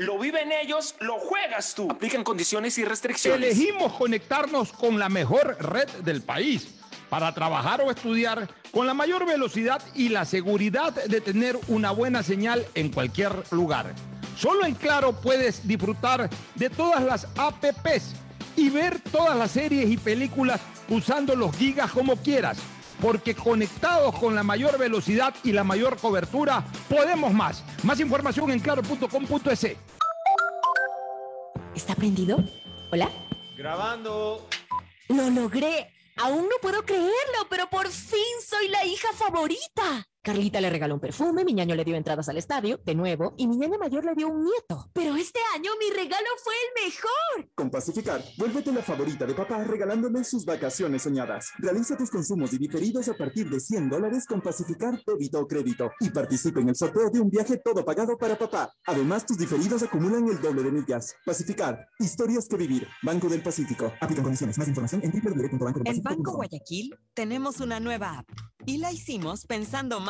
O: Lo viven ellos, lo juegas tú. Aplican condiciones y restricciones.
B: Elegimos conectarnos con la mejor red del país para trabajar o estudiar con la mayor velocidad y la seguridad de tener una buena señal en cualquier lugar. Solo en Claro puedes disfrutar de todas las apps y ver todas las series y películas usando los gigas como quieras. Porque conectados con la mayor velocidad y la mayor cobertura, podemos más. Más información en claro.com.es.
Q: ¿Está prendido? ¿Hola?
C: Grabando.
Q: Lo logré. Aún no puedo creerlo, pero por fin soy la hija favorita. Carlita le regaló un perfume, mi ñaño le dio entradas al estadio, de nuevo, y mi ñaña mayor le dio un nieto. Pero este año mi regalo fue el mejor.
U: Con Pacificar, vuélvete la favorita de papá regalándole sus vacaciones soñadas. Realiza tus consumos y diferidos a partir de 100 dólares con Pacificar débito o crédito y participa en el sorteo de un viaje todo pagado para papá. Además, tus diferidos acumulan el doble de millas. Pacificar, historias que vivir. Banco del Pacífico. Aplican condiciones. Más información en www.bancodelpacífico.com.
V: En Banco Guayaquil tenemos una nueva app y la hicimos pensando más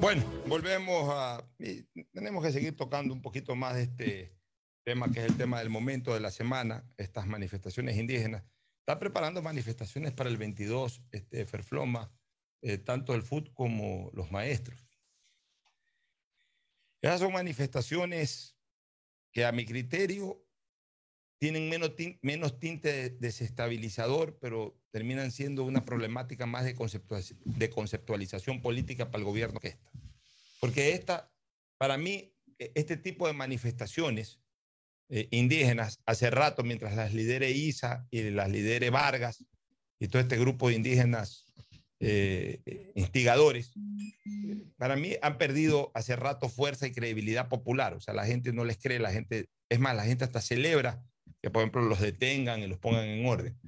B: Bueno, volvemos a... Tenemos que seguir tocando un poquito más de este tema que es el tema del momento de la semana, estas manifestaciones indígenas. Está preparando manifestaciones para el 22, este, Ferfloma, eh, tanto el FUT como los maestros. Esas son manifestaciones que a mi criterio tienen menos, menos tinte de- desestabilizador, pero terminan siendo una problemática más de, conceptualiz- de conceptualización política para el gobierno que esta. Porque esta, para mí, e- este tipo de manifestaciones eh, indígenas, hace rato, mientras las lidere ISA y las lidere Vargas y todo este grupo de indígenas eh, instigadores, para mí han perdido hace rato fuerza y credibilidad popular. O sea, la gente no les cree, la gente, es más, la gente hasta celebra que, por ejemplo, los detengan y los pongan en orden.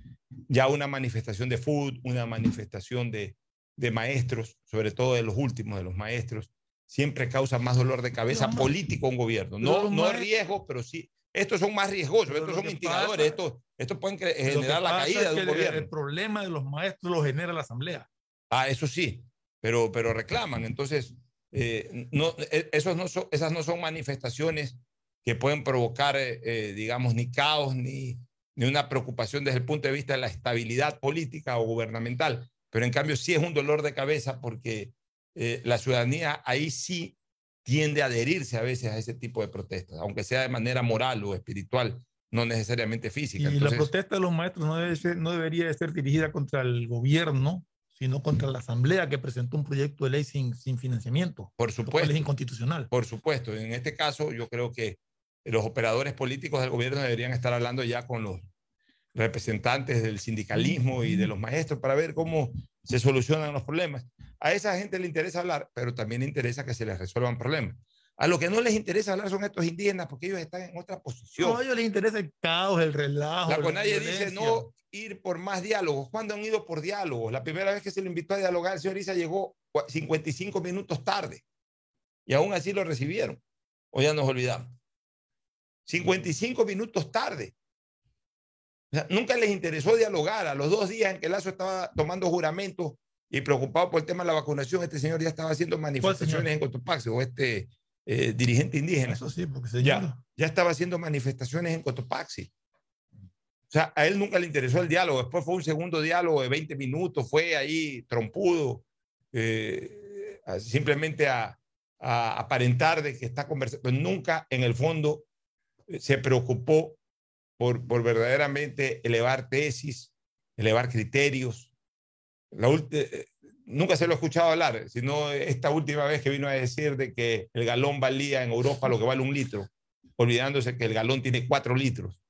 B: Ya una manifestación de food, una manifestación de, de maestros, sobre todo de los últimos, de los maestros, siempre causa más dolor de cabeza político a un gobierno. No, no
C: maes-
B: riesgo, pero sí. Estos son más riesgosos, estos son
C: pasa-
B: estos, estos pueden generar la caída
C: es
B: de
C: que
B: un
C: el-
B: gobierno.
C: El problema de los maestros lo genera la asamblea.
B: Ah, eso sí, pero, pero reclaman. Entonces, eh, no, eh, esos no son, esas no son manifestaciones que pueden provocar, eh, eh, digamos, ni caos ni, ni una preocupación desde el punto de vista de la estabilidad política o gubernamental. Pero en cambio sí es un dolor de cabeza porque eh, la ciudadanía ahí sí tiende a adherirse a veces a ese tipo de protestas, aunque sea de manera moral o espiritual, no necesariamente física.
W: Y
B: Entonces,
W: la protesta de los maestros no, debe ser- no debería de ser dirigida contra el gobierno, sino contra la asamblea que presentó un proyecto de ley sin, sin financiamiento.
B: por
W: Lo cual
B: supuesto.
W: es inconstitucional.
B: Por supuesto, en este caso yo creo que los operadores políticos del gobierno deberían estar hablando ya con los representantes del sindicalismo y de los maestros para ver cómo se solucionan los problemas. A esa gente le interesa hablar, pero también le interesa que se les resuelvan problemas. A lo que no les interesa hablar son estos indígenas porque ellos están en otra posición.
W: No, a ellos les interesa el caos, el relajo.
B: La
W: la
B: CONAIE dice no ir por más diálogos. ¿Cuándo han ido por diálogos? La primera vez que se lo invitó a dialogar, el señor Isa llegó cua- 55 minutos tarde y aún así lo recibieron. O ya nos olvidamos. 55 minutos tarde. O sea, nunca les interesó dialogar. A los dos días en que Lazo estaba tomando juramento y preocupado por el tema de la vacunación, este señor ya estaba haciendo manifestaciones en Cotopaxi, o este eh, dirigente indígena.
W: Eso sí, porque se
B: ya, ya estaba haciendo manifestaciones en Cotopaxi. O sea, a él nunca le interesó el diálogo. Después fue un segundo diálogo de 20 minutos, fue ahí trompudo, eh, simplemente a, a aparentar de que está conversando. Pero nunca en el fondo se preocupó por, por verdaderamente elevar tesis, elevar criterios. La eh, nunca se lo he escuchado hablar, sino esta última vez que vino a decir de que el galón valía en Europa lo que vale un litro, olvidándose que el galón tiene cuatro litros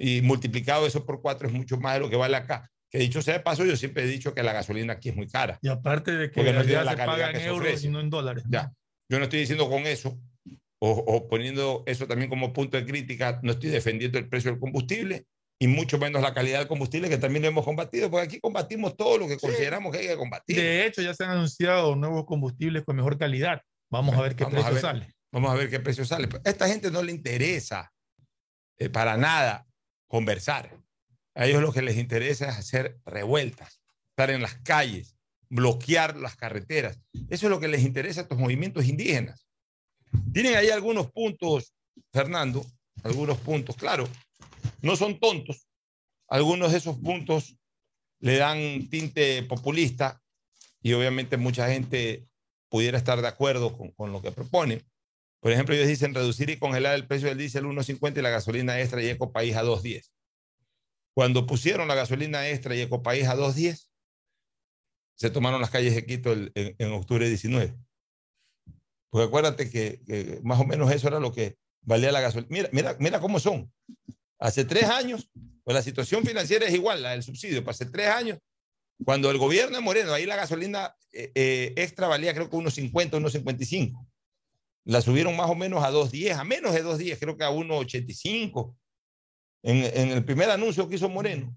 B: y multiplicado eso por cuatro es mucho más de lo que vale acá. Que dicho sea de paso, yo siempre he dicho que la gasolina aquí es muy cara.
W: Y aparte de que
B: Porque no tiene la
W: se
B: calidad
W: paga en euros y no en dólares.
B: Ya, yo no estoy diciendo con eso, o, o poniendo eso también como punto de crítica, no estoy defendiendo el precio del combustible y mucho menos la calidad del combustible, que también lo hemos combatido, porque aquí combatimos todo lo que consideramos que hay que combatir.
W: De hecho, ya se han anunciado nuevos combustibles con mejor calidad. Vamos a ver qué precio
B: ver.
W: sale.
B: Vamos a ver qué precio sale. Pero A esta gente no le interesa eh, para nada conversar. A ellos lo que les interesa es hacer revueltas, estar en las calles, bloquear las carreteras. Eso es lo que les interesa a estos movimientos indígenas. Tienen ahí algunos puntos, Fernando, algunos puntos, claro, no son tontos. Algunos de esos puntos le dan tinte populista y obviamente mucha gente pudiera estar de acuerdo con, con lo que proponen. Por ejemplo, ellos dicen reducir y congelar el precio del diésel 1.50 y la gasolina extra y Ecopaís a 2.10. Cuando pusieron la gasolina extra y Ecopaís a 2.10, se tomaron las calles de Quito el- en, en octubre 19. Porque acuérdate que, más o menos eso era lo que valía la gasolina. Mira, mira, mira cómo son. Hace tres años, pues la situación financiera es igual, la del subsidio. Pues hace tres años, cuando el gobierno de Moreno, ahí la gasolina eh, eh, extra valía creo que unos 50, unos 55. La subieron más o menos a 2.10, a menos de 2.10, creo que a 1.85. En, en el primer anuncio que hizo Moreno,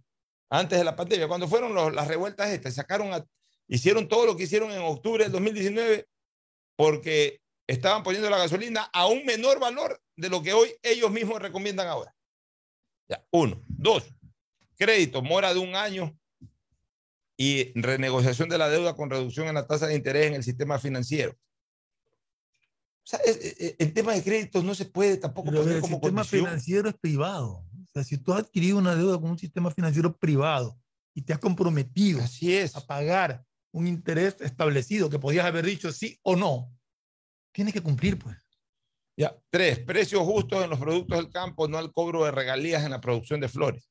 B: antes de la pandemia, cuando fueron las revueltas estas, sacaron hicieron todo lo que hicieron en octubre del 2019 porque estaban poniendo la gasolina a un menor valor de lo que hoy ellos mismos recomiendan ahora. Ya, uno. Dos, crédito, mora de un año y renegociación de la deuda con reducción en la tasa de interés en el sistema financiero. O sea, es- es- el tema de créditos no se puede tampoco
W: Pero
B: poner
W: el
B: como
W: sistema
B: condición.
W: financiero es privado. O sea, si tú has adquirido una deuda con un sistema financiero privado y te has comprometido a pagar un interés establecido que podías haber dicho sí o no, tienes que cumplir, pues.
B: Ya. Tres, precios justos en los productos del campo, no al cobro de regalías en la producción de flores.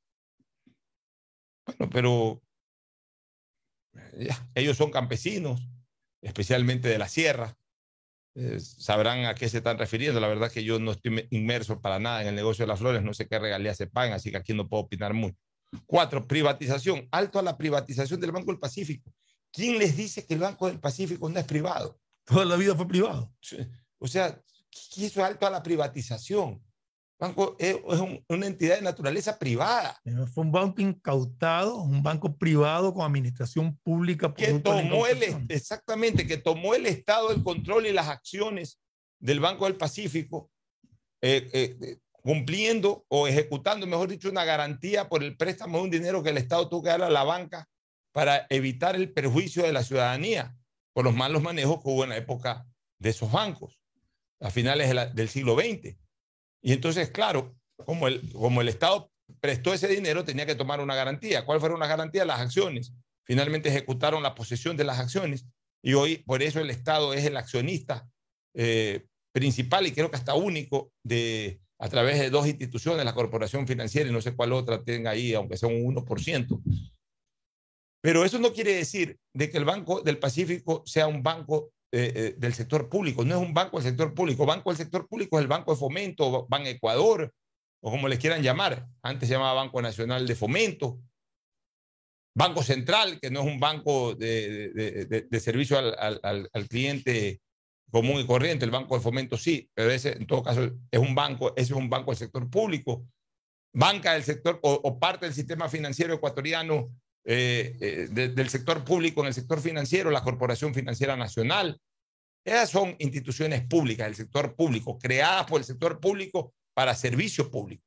B: Bueno, pero ya, ellos son campesinos, especialmente de la sierra. Eh, sabrán a qué se están refiriendo. La verdad que yo no estoy me- inmerso para nada en el negocio de las flores, no sé qué regalías se pagan, así que aquí no puedo opinar mucho. Cuatro, privatización. Alto a la privatización del Banco del Pacífico. ¿Quién les dice que el Banco del Pacífico no es privado?
W: Toda la vida fue privado.
B: O sea, ¿qué hizo alto a la privatización? Banco es, es un- una entidad de naturaleza privada
W: Eh, Fue un banco incautado, un banco privado con administración pública.
B: que tomó el, exactamente, que tomó el Estado el control y las acciones del Banco del Pacífico, eh, eh, eh, cumpliendo o ejecutando, mejor dicho, una garantía por el préstamo de un dinero que el Estado tuvo que dar a la banca para evitar el perjuicio de la ciudadanía por los malos manejos que hubo en la época de esos bancos, a finales del siglo XX. Y entonces, claro, como el, como el Estado prestó ese dinero, tenía que tomar una garantía. ¿Cuáles fueron las garantías? Las acciones. Finalmente ejecutaron la posesión de las acciones y hoy por eso el Estado es el accionista eh, principal y creo que hasta único de a través de dos instituciones, la Corporación Financiera y no sé cuál otra tenga ahí, aunque sea un 1%. Pero eso no quiere decir de que el Banco del Pacífico sea un banco eh, eh, del sector público. No es un banco del sector público. Banco del sector público es el Banco de Fomento, Ban Ecuador, o como les quieran llamar. Antes se llamaba Banco Nacional de Fomento. Banco Central, que no es un banco de, servicio al, cliente común y corriente, el Banco de Fomento sí, pero ese en todo caso es un banco, ese es un banco del sector público. Banca del sector o, parte del sistema financiero ecuatoriano eh, eh, del sector público en el sector financiero, la Corporación Financiera Nacional. Esas son instituciones públicas del sector público, creadas por el sector público para servicio público.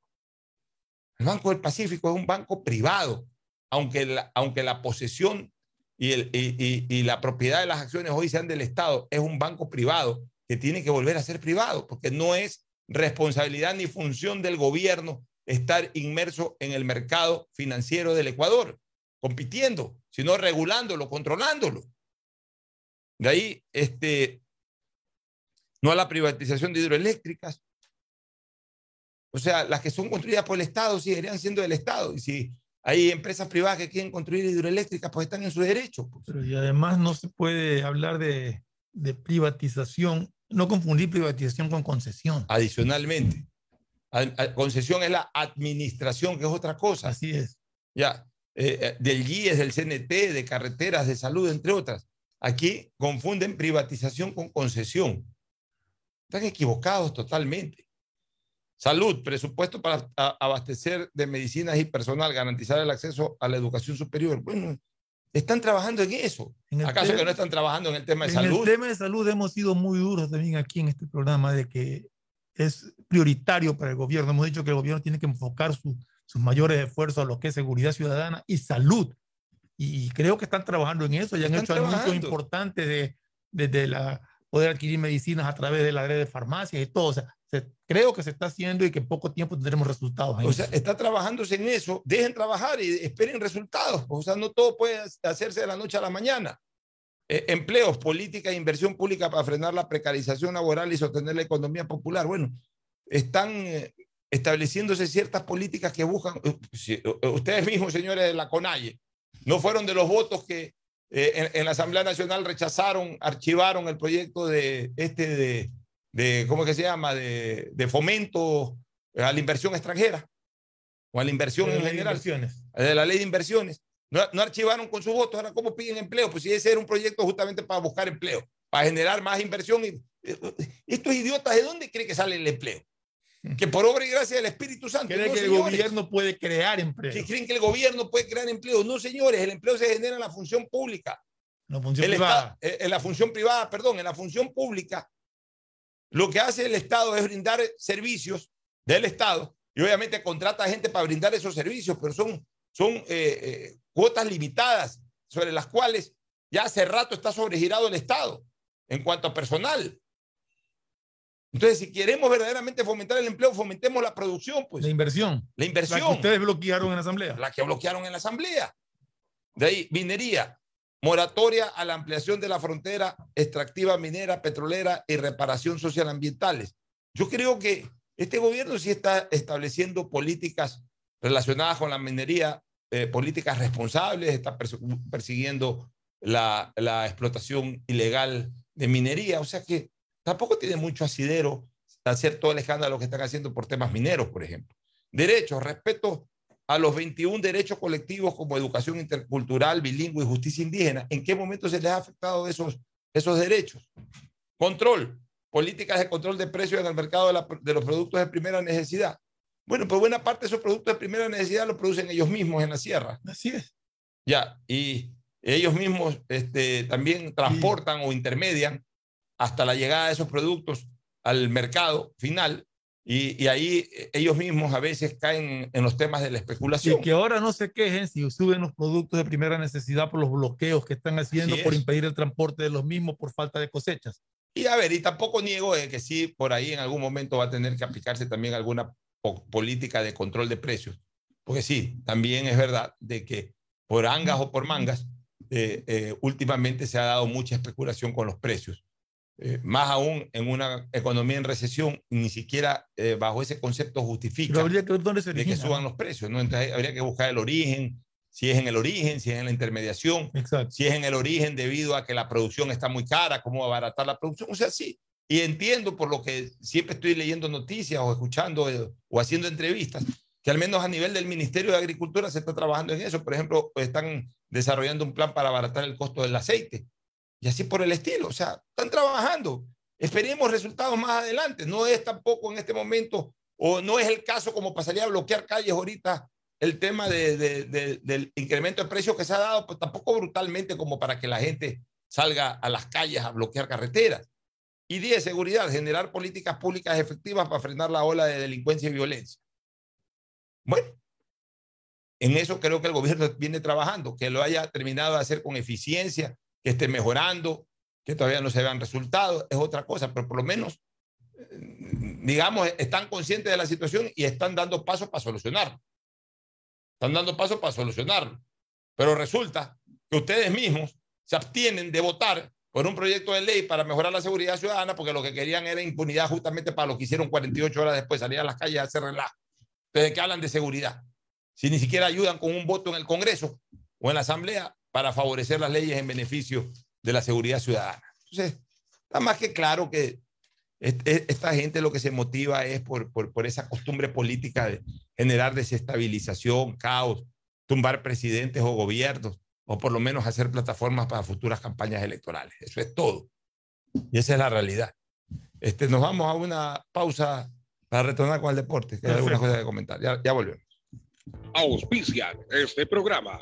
B: El Banco del Pacífico es un banco privado, aunque la, aunque la posesión y, y, la propiedad de las acciones hoy sean del Estado, es un banco privado que tiene que volver a ser privado, porque no es responsabilidad ni función del gobierno estar inmerso en el mercado financiero del Ecuador, compitiendo, sino regulándolo, controlándolo. De ahí, este, no a la privatización de hidroeléctricas. O sea, las que son construidas por el Estado seguirían siendo del Estado. Y si hay empresas privadas que quieren construir hidroeléctricas, pues están en su derecho. Pues.
W: Pero y además no se puede hablar de, de privatización, no confundir privatización con concesión.
B: Adicionalmente, concesión es la administración, que es otra cosa.
W: Así es.
B: Ya, eh, eh, del GIES, del CNT, de carreteras, de salud, entre otras. Aquí confunden privatización con concesión. Están equivocados totalmente. Salud, presupuesto para abastecer de medicinas y personal, garantizar el acceso a la educación superior. Bueno, están trabajando en eso. ¿Acaso que no están trabajando en el tema de salud?
W: En el tema de salud hemos sido muy duros también aquí en este programa de que es prioritario para el gobierno. Hemos dicho que el gobierno tiene que enfocar sus mayores esfuerzos a lo que es seguridad ciudadana y salud. Y creo que están trabajando en eso. Ya han hecho anuncios importantes de, de, de la poder adquirir medicinas a través de la red de farmacias y todo. O sea, creo que se está haciendo y que en poco tiempo tendremos resultados.
B: O sea, está trabajándose en eso. Dejen trabajar y esperen resultados. O sea, no todo puede hacerse de la noche a la mañana. Eh, empleos, política e inversión pública para frenar la precarización laboral y sostener la economía popular. Bueno, están eh, estableciéndose ciertas políticas que buscan. Eh, ustedes mismos, señores de la CONAIE, no fueron de los votos que eh, en, la Asamblea Nacional rechazaron, archivaron el proyecto de este de, de ¿cómo que se llama? De, de, fomento a la inversión extranjera o a la inversión en general. De la ley de inversiones. No, no, archivaron con sus votos. Ahora, ¿cómo piden empleo? Pues si ese era un proyecto justamente para buscar empleo, para generar más inversión. Y, eh, estos idiotas, ¿de dónde creen que sale el empleo? que por obra y gracia del Espíritu Santo.
W: ¿Creen que el gobierno puede crear empleo?
B: Que creen que el gobierno puede crear empleo. No, señores, el empleo se genera en la función pública.
W: La función privada.
B: Eh, en la función privada, perdón, en la función pública. Lo que hace el Estado es brindar servicios del Estado y obviamente contrata gente para brindar esos servicios, pero son, son eh, eh, cuotas limitadas sobre las cuales ya hace rato está sobregirado el Estado en cuanto a personal. Entonces, si queremos verdaderamente fomentar el empleo, fomentemos la producción, pues.
W: La inversión.
B: La inversión. La
W: que ustedes bloquearon en la Asamblea.
B: La que bloquearon en la Asamblea. De ahí, minería, moratoria a la ampliación de la frontera extractiva minera, petrolera y reparación social ambientales. Yo creo que este gobierno sí está estableciendo políticas relacionadas con la minería, eh, políticas responsables, está persiguiendo la, la explotación ilegal de minería. O sea que tampoco tiene mucho asidero hacer todo el escándalo que están haciendo por temas mineros, por ejemplo. Derechos, respeto a los 21 derechos colectivos como educación intercultural, bilingüe y justicia indígena. ¿En qué momento se les ha afectado esos, esos derechos? Control, políticas de control de precios en el mercado de, de, los productos de primera necesidad. Bueno, pues buena parte de esos productos de primera necesidad los producen ellos mismos en la sierra.
W: Así es.
B: Ya, y ellos mismos este, también transportan o intermedian hasta la llegada de esos productos al mercado final y, ahí ellos mismos a veces caen en los temas de la especulación.
W: Y que ahora no se quejen si suben los productos de primera necesidad por los bloqueos que están haciendo, por impedir el transporte de los mismos por falta de cosechas.
B: Y a ver, y tampoco niego de que sí, por ahí en algún momento va a tener que aplicarse también alguna política de control de precios. Porque sí, también es verdad de que por angas o por mangas, eh, eh, últimamente se ha dado mucha especulación con los precios eh, más aún en una economía en recesión, ni siquiera eh, bajo ese concepto justifica
W: habría que, ¿dónde se
B: de que suban los precios. ¿no? Entonces habría que buscar el origen, si es en el origen, si es en la intermediación, si es en el origen debido a que la producción está muy cara, cómo abaratar la producción. O sea, sí. Y entiendo por lo que siempre estoy leyendo noticias o escuchando eh, o haciendo entrevistas, que al menos a nivel del Ministerio de Agricultura se está trabajando en eso. Por ejemplo, están desarrollando un plan para abaratar el costo del aceite y así por el estilo. O sea, están trabajando. Esperemos resultados más adelante. No es tampoco en este momento, o no es el caso como pasaría a bloquear calles ahorita el tema del incremento de precios que se ha dado, pues tampoco brutalmente como para que la gente salga a las calles a bloquear carreteras. Y 10, seguridad, generar políticas públicas efectivas para frenar la ola de delincuencia y violencia. Bueno, en eso creo que el gobierno viene trabajando, que lo haya terminado de hacer con eficiencia, que esté mejorando, que todavía no se vean resultados, es otra cosa, pero por lo menos, eh, digamos, están conscientes de la situación y están dando pasos para solucionarlo. Están dando pasos para solucionarlo. Pero resulta que ustedes mismos se abstienen de votar por un proyecto de ley para mejorar la seguridad ciudadana porque lo que querían era impunidad justamente para lo que hicieron 48 horas después, salir a las calles a hacer relajo. ¿de qué hablan de seguridad? Si ni siquiera ayudan con un voto en el Congreso o en la Asamblea para favorecer las leyes en beneficio de la seguridad ciudadana. Entonces, está más que claro que esta gente lo que se motiva es por, por, esa costumbre política de generar desestabilización, caos, tumbar presidentes o gobiernos, o por lo menos hacer plataformas para futuras campañas electorales. Eso es todo. Y esa es la realidad. Este, nos vamos a una pausa para retornar con el deporte, que hay algunas cosas que comentar. Ya, ya volvemos.
S: Auspician este programa.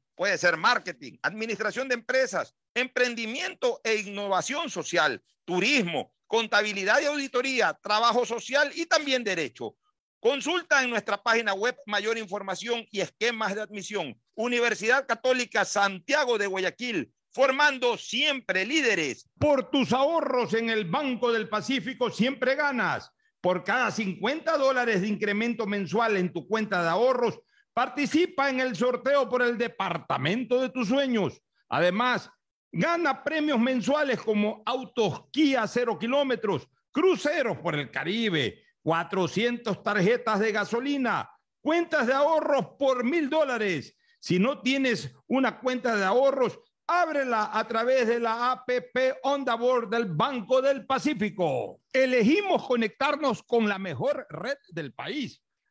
B: Puede ser marketing, administración de empresas, emprendimiento e innovación social, turismo, contabilidad y auditoría, trabajo social y también derecho. Consulta en nuestra página web mayor información y esquemas de admisión. Universidad Católica Santiago de Guayaquil, formando siempre líderes.
X: Por tus ahorros en el Banco del Pacífico siempre ganas. Por cada 50 dólares de incremento mensual en tu cuenta de ahorros, participa en el sorteo por el departamento de tus sueños. Además, Gana premios mensuales como autos Kia 0 kilómetros, cruceros por el Caribe, 400 tarjetas de gasolina, cuentas de ahorros por mil dólares. Si no tienes una cuenta de ahorros, ábrela a través de la APP Onda Board del Banco del Pacífico. Elegimos conectarnos con la mejor red del país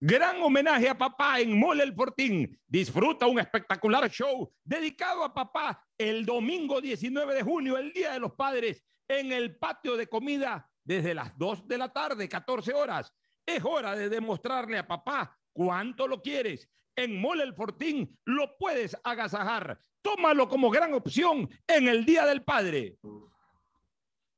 X: Gran homenaje a papá en Mole El Fortín. Disfruta un espectacular show dedicado a papá el domingo 19 de junio, el Día de los Padres, en el patio de comida desde las 2 de la tarde, 14 horas. Es hora de demostrarle a papá cuánto lo quieres. En Mole El Fortín lo puedes agasajar. Tómalo como gran opción en el Día del Padre.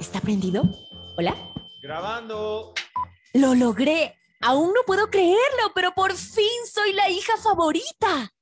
Q: ¿Está prendido? ¿Hola?
F: Grabando.
Q: ¡Lo logré! Aún no puedo creerlo, pero por fin soy la hija favorita.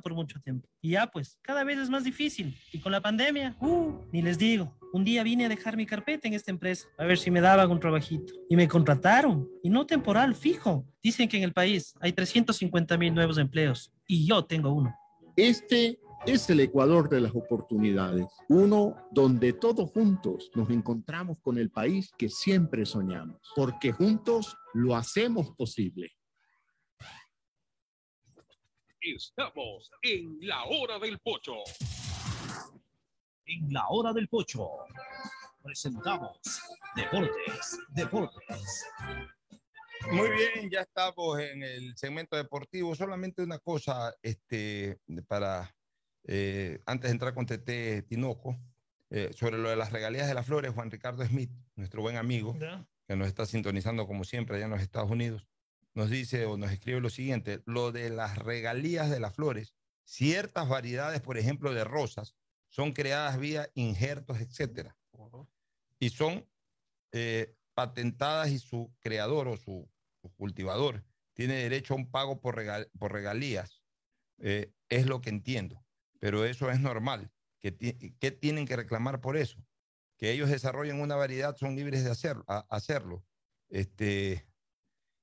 T: por mucho tiempo. Y ya pues, cada vez es más difícil. Y con la pandemia, uh, ni les digo. Un día vine a dejar mi carpeta en esta empresa, a ver si me daban un trabajito. Y me contrataron, y no temporal, fijo. Dicen que en el país hay 350 mil nuevos empleos, y yo tengo uno.
G: Este es el Ecuador de las oportunidades, uno donde todos juntos nos encontramos con el país que siempre soñamos, porque juntos lo hacemos posible.
S: Estamos en la hora del pocho.
D: En la hora del pocho presentamos Deportes, Deportes.
B: Muy bien, ya estamos en el segmento deportivo. Solamente una cosa, este, para eh, antes de entrar con TT Tinoco, eh, sobre lo de las regalías de las flores, Juan Ricardo Smith, nuestro buen amigo, que nos está sintonizando como siempre allá en los Estados Unidos, nos dice o nos escribe lo siguiente, lo de las regalías de las flores, ciertas variedades, por ejemplo, de rosas, son creadas vía injertos, etcétera, y son eh, patentadas y su creador o su, su, cultivador tiene derecho a un pago por, regal, por regalías, eh, es lo que entiendo, pero eso es normal. ¿Qué, ¿Qué, tienen que reclamar por eso? Que ellos desarrollen una variedad, son libres de hacerlo. A, hacerlo. Este,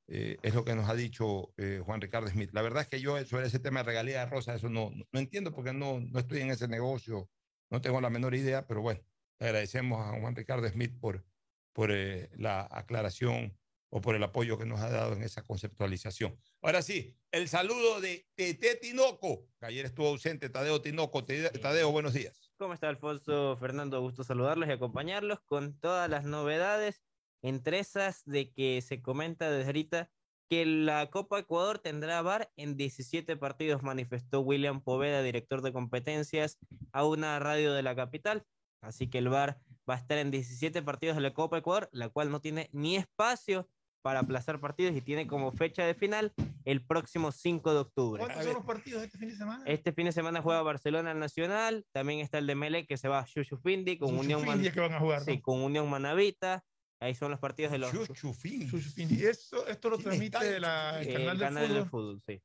B: eh, es lo que nos ha dicho eh, Juan Ricardo Smith. La verdad es que yo sobre ese tema de regalía de rosa, eso no, no, entiendo porque no, no estoy en ese negocio, no tengo la menor idea, pero bueno, agradecemos a Juan Ricardo Smith por, por eh, la aclaración o por el apoyo que nos ha dado en esa conceptualización. Ahora sí, el saludo de Tete Tinoco, que ayer estuvo ausente, Tadeo Tinoco. Tadeo, buenos días.
Y: ¿Cómo está Alfonso? Fernando, gusto saludarlos y acompañarlos con todas las novedades entre esas de que se comenta desde ahorita que la Copa Ecuador tendrá VAR en 17 partidos, manifestó William Poveda, director de competencias, a una radio de la capital. Así que el VAR va a estar en 17 partidos de la Copa Ecuador, la cual no tiene ni espacio para aplazar partidos y tiene como fecha de final el próximo 5 de octubre.
W: ¿Cuántos son los partidos este fin de semana?
Y: Este fin de semana juega Barcelona al Nacional, también está el de Mele que se va a Chuchufindi con Unión
W: Man... que van a jugar,
Y: sí,
W: ¿no?
Y: con Unión Manavita. Ahí son los partidos de los.
W: Chuchufindi. Esto, esto lo transmite la, el
Y: Eh,
W: canal,
Y: el
W: del,
Y: canal
W: fútbol.
Y: del fútbol, sí.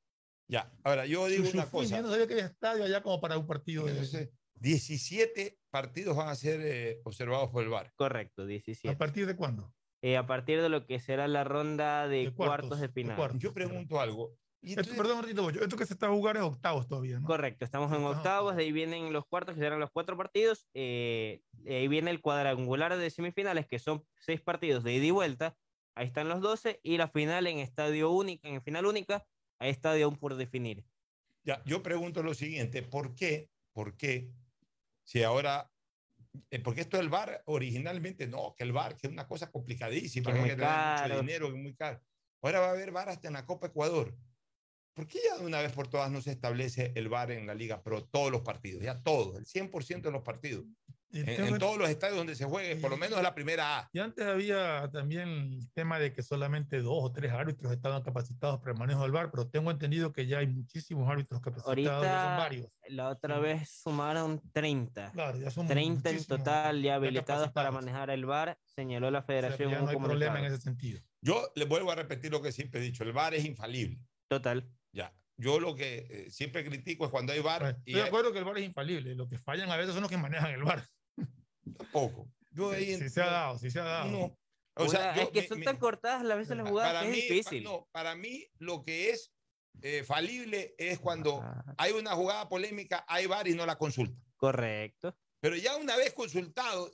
B: Ya, ahora yo digo una
W: Chuchufindi,
B: cosa.
W: Yo no sabía que había estadio allá como para un partido de
B: Entonces, 17 partidos van a ser eh, observados por el VAR.
Y: Correcto, 17.
W: ¿A partir de cuándo?
Y: Eh, a partir de lo que será la ronda de, cuartos, de final.
B: Yo pregunto algo.
W: Esto, perdón, Martito, esto que se está jugando es octavos todavía, ¿no?
Y: Correcto, estamos en octavos, de ahí vienen los cuartos, que serán los cuatro partidos, eh, de ahí viene el cuadrangular de semifinales, que son seis partidos de ida y vuelta, ahí están los 12, y la final en estadio único, en final única, hay estadio aún por definir.
B: Ya, yo pregunto lo siguiente, ¿por qué? ¿Por qué? Si ahora, eh, porque esto del VAR originalmente, no, que el VAR, que es una cosa complicadísima,
Y: Que es
B: que mucho dinero, que es muy caro. Ahora va a haber VAR hasta en la Copa Ecuador. ¿Por qué ya de una vez por todas no se establece el VAR en la Liga Pro? Todos los partidos, ya todos, el 100% de los partidos. En, en todos los estadios donde se juegue, por lo menos la primera A.
W: Y antes había también el tema de que solamente dos o tres árbitros estaban capacitados para el manejo del VAR, pero tengo entendido que ya hay muchísimos árbitros capacitados, ya son
Y: Ahorita,
W: varios.
Y: la otra vez sumaron 30.
W: Claro, ya son
Y: 30 en total ya habilitados para manejar el VAR, señaló la
W: O sea,
Y: federación
W: ya
Y: en
W: no hay problema en ese sentido.
B: Yo le vuelvo a repetir lo que siempre he dicho, el VAR es infalible.
Y: Total.
B: Ya. Yo lo que eh, siempre critico es cuando hay VAR y
W: Estoy de acuerdo que el VAR es infalible. Lo que fallan a veces son los que manejan el VAR.
B: Tampoco. Yo ahí
W: Sí, sí se ha dado, sí se ha dado.
B: No. O sea,
Y: Una-
B: yo-
Y: es que son tan cortadas las veces las jugadas
B: para
Y: que
B: mí,
Y: es difícil.
B: pa- no, para mí lo que es eh, falible es cuando hay una jugada polémica, hay VAR y no la consulta.
Y: Correcto.
B: Pero ya una vez consultado,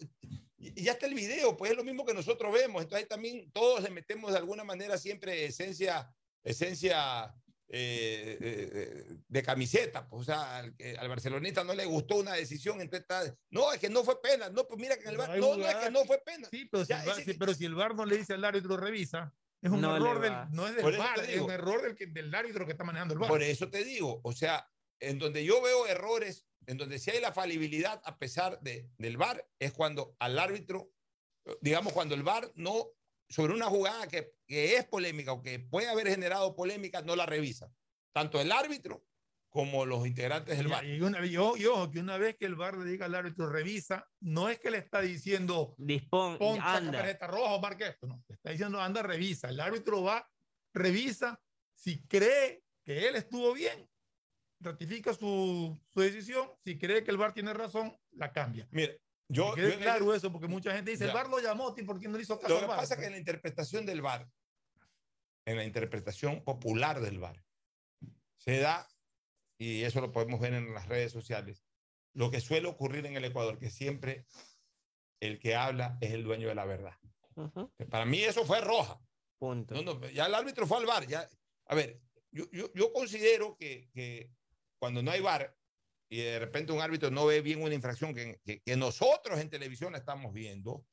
B: ya está el video, pues es lo mismo que nosotros vemos. Entonces ahí también todos le metemos de alguna manera siempre esencia, esencia eh, eh, de camiseta, pues, o sea, al, barcelonista no le gustó una decisión, entonces está, no, es que no fue pena, no, pues mira que el
C: hay
B: no, no, es que no fue pena.
C: Sí, pero, si el, VAR, sí, pero si el VAR no le dice al árbitro revisa, es un
B: No
C: error del, no es del
B: te
C: es un error del, que- del árbitro que está manejando el VAR.
B: Por eso te digo, o sea, en donde yo veo errores, en donde sí hay la falibilidad a pesar de, del VAR, es cuando al árbitro, digamos, cuando el VAR no, sobre una jugada que, que es polémica o que puede haber generado polémica, no la revisa. Tanto el árbitro como los integrantes del VAR.
C: Y, una, y ojo- y ojo, que una vez que el VAR le diga al árbitro revisa, no es que le está diciendo
Y: Dispón,
C: pon saca
Y: anda.
C: tarjeta roja o marca esto, no. Le está diciendo anda, revisa. El árbitro va, revisa, si cree que él estuvo bien, ratifica su, su decisión, si cree que el VAR tiene razón, la cambia.
B: Mira, yo,
C: Que
B: yo
C: claro
B: el-
C: eso, porque mucha gente dice,
B: Ya.
C: el VAR lo llamó, ¿y ¿por qué no le hizo caso
B: Lo
C: al
B: que
C: VAR?
B: pasa es que en la interpretación del VAR, en la interpretación popular del VAR, se da, y eso lo podemos ver en las redes sociales, lo que suele ocurrir en el Ecuador, que siempre el que habla es el dueño de la verdad. Para mí eso fue roja.
Y: Punto.
B: No, no, ya el árbitro fue al VAR. Ya, a ver, yo, yo, yo considero que, que cuando no hay VAR y de repente un árbitro no ve bien una infracción que, que, que nosotros en televisión la estamos viendo,